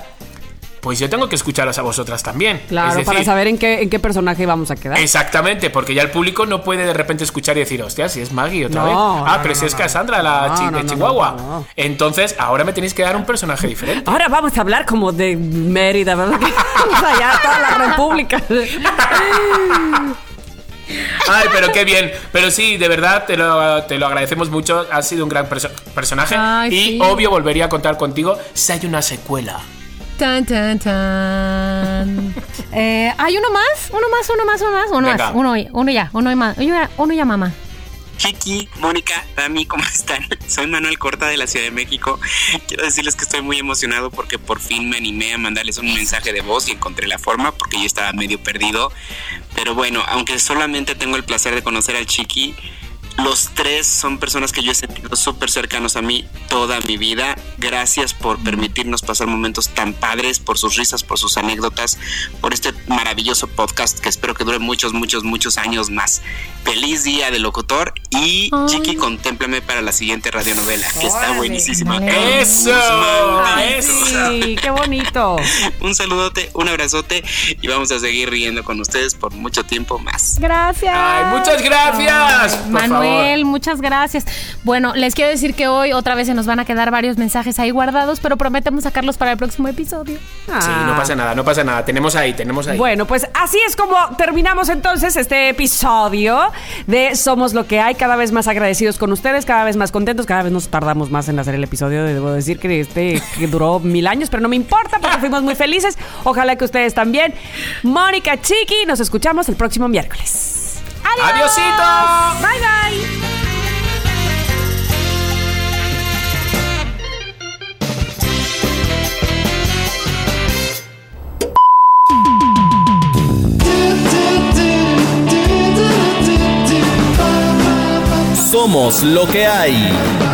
pues yo tengo que escucharos a vosotras también. Claro, decir, para saber en qué, en qué personaje vamos a quedar. Exactamente, porque ya el público no puede de repente escuchar y decir, hostia, si es Maggie otra No, vez. Ah, no, pero no, si es. Cassandra, la chi- de Chihuahua. Entonces, ahora me tenéis que dar un personaje diferente. Ahora vamos a hablar como de Mérida, ¿verdad? o sea, ya toda la república. [laughs] Ay, pero qué bien. Pero sí, de verdad, te lo, te lo agradecemos mucho. Has sido un gran perso- personaje. Ay, y sí. obvio, volvería a contar contigo si hay una secuela. Tan, tan, tan. Eh, ¿Hay uno más? Uno más, uno más, uno más, uno más. Uno, uno ya, uno más. Uno ya, uno ya mamá. Chiqui, Mónica, Dami, ¿cómo están? [laughs] Soy Manuel Corta de la Ciudad de México. Quiero decirles que estoy muy emocionado porque por fin me animé a mandarles un mensaje de voz y encontré la forma porque yo estaba medio perdido. Pero bueno, aunque solamente tengo el placer de conocer al Chiqui, los tres son personas que yo he sentido súper cercanos a mí toda mi vida. Gracias por permitirnos pasar momentos tan padres, por sus risas, por sus anécdotas, por este maravilloso podcast que espero que dure muchos, muchos, muchos años más. Feliz día de locutor y Chiqui, contémplame para la siguiente radionovela, que está buenísima. ¡Eso! Ay, ¡Eso! sí, qué bonito. [laughs] Un saludote, un abrazote y vamos a seguir riendo con ustedes por mucho tiempo más. Gracias. Ay, muchas gracias. Por Manuel, favor. Muchas gracias. Bueno, les quiero decir que hoy otra vez se nos van a quedar varios mensajes ahí guardados, pero prometemos sacarlos para el próximo episodio. Sí, no pasa nada, no pasa nada. Tenemos ahí, tenemos ahí. Bueno, pues así es como terminamos entonces este episodio de Somos lo que hay, cada vez más agradecidos con ustedes, cada vez más contentos, cada vez nos tardamos más en hacer el episodio, debo decir que este que duró mil años, pero no me importa porque fuimos muy felices, ojalá que ustedes también. Mónica Chiqui, nos escuchamos el próximo miércoles. ¡Adiós! Bye bye. Somos lo que hay.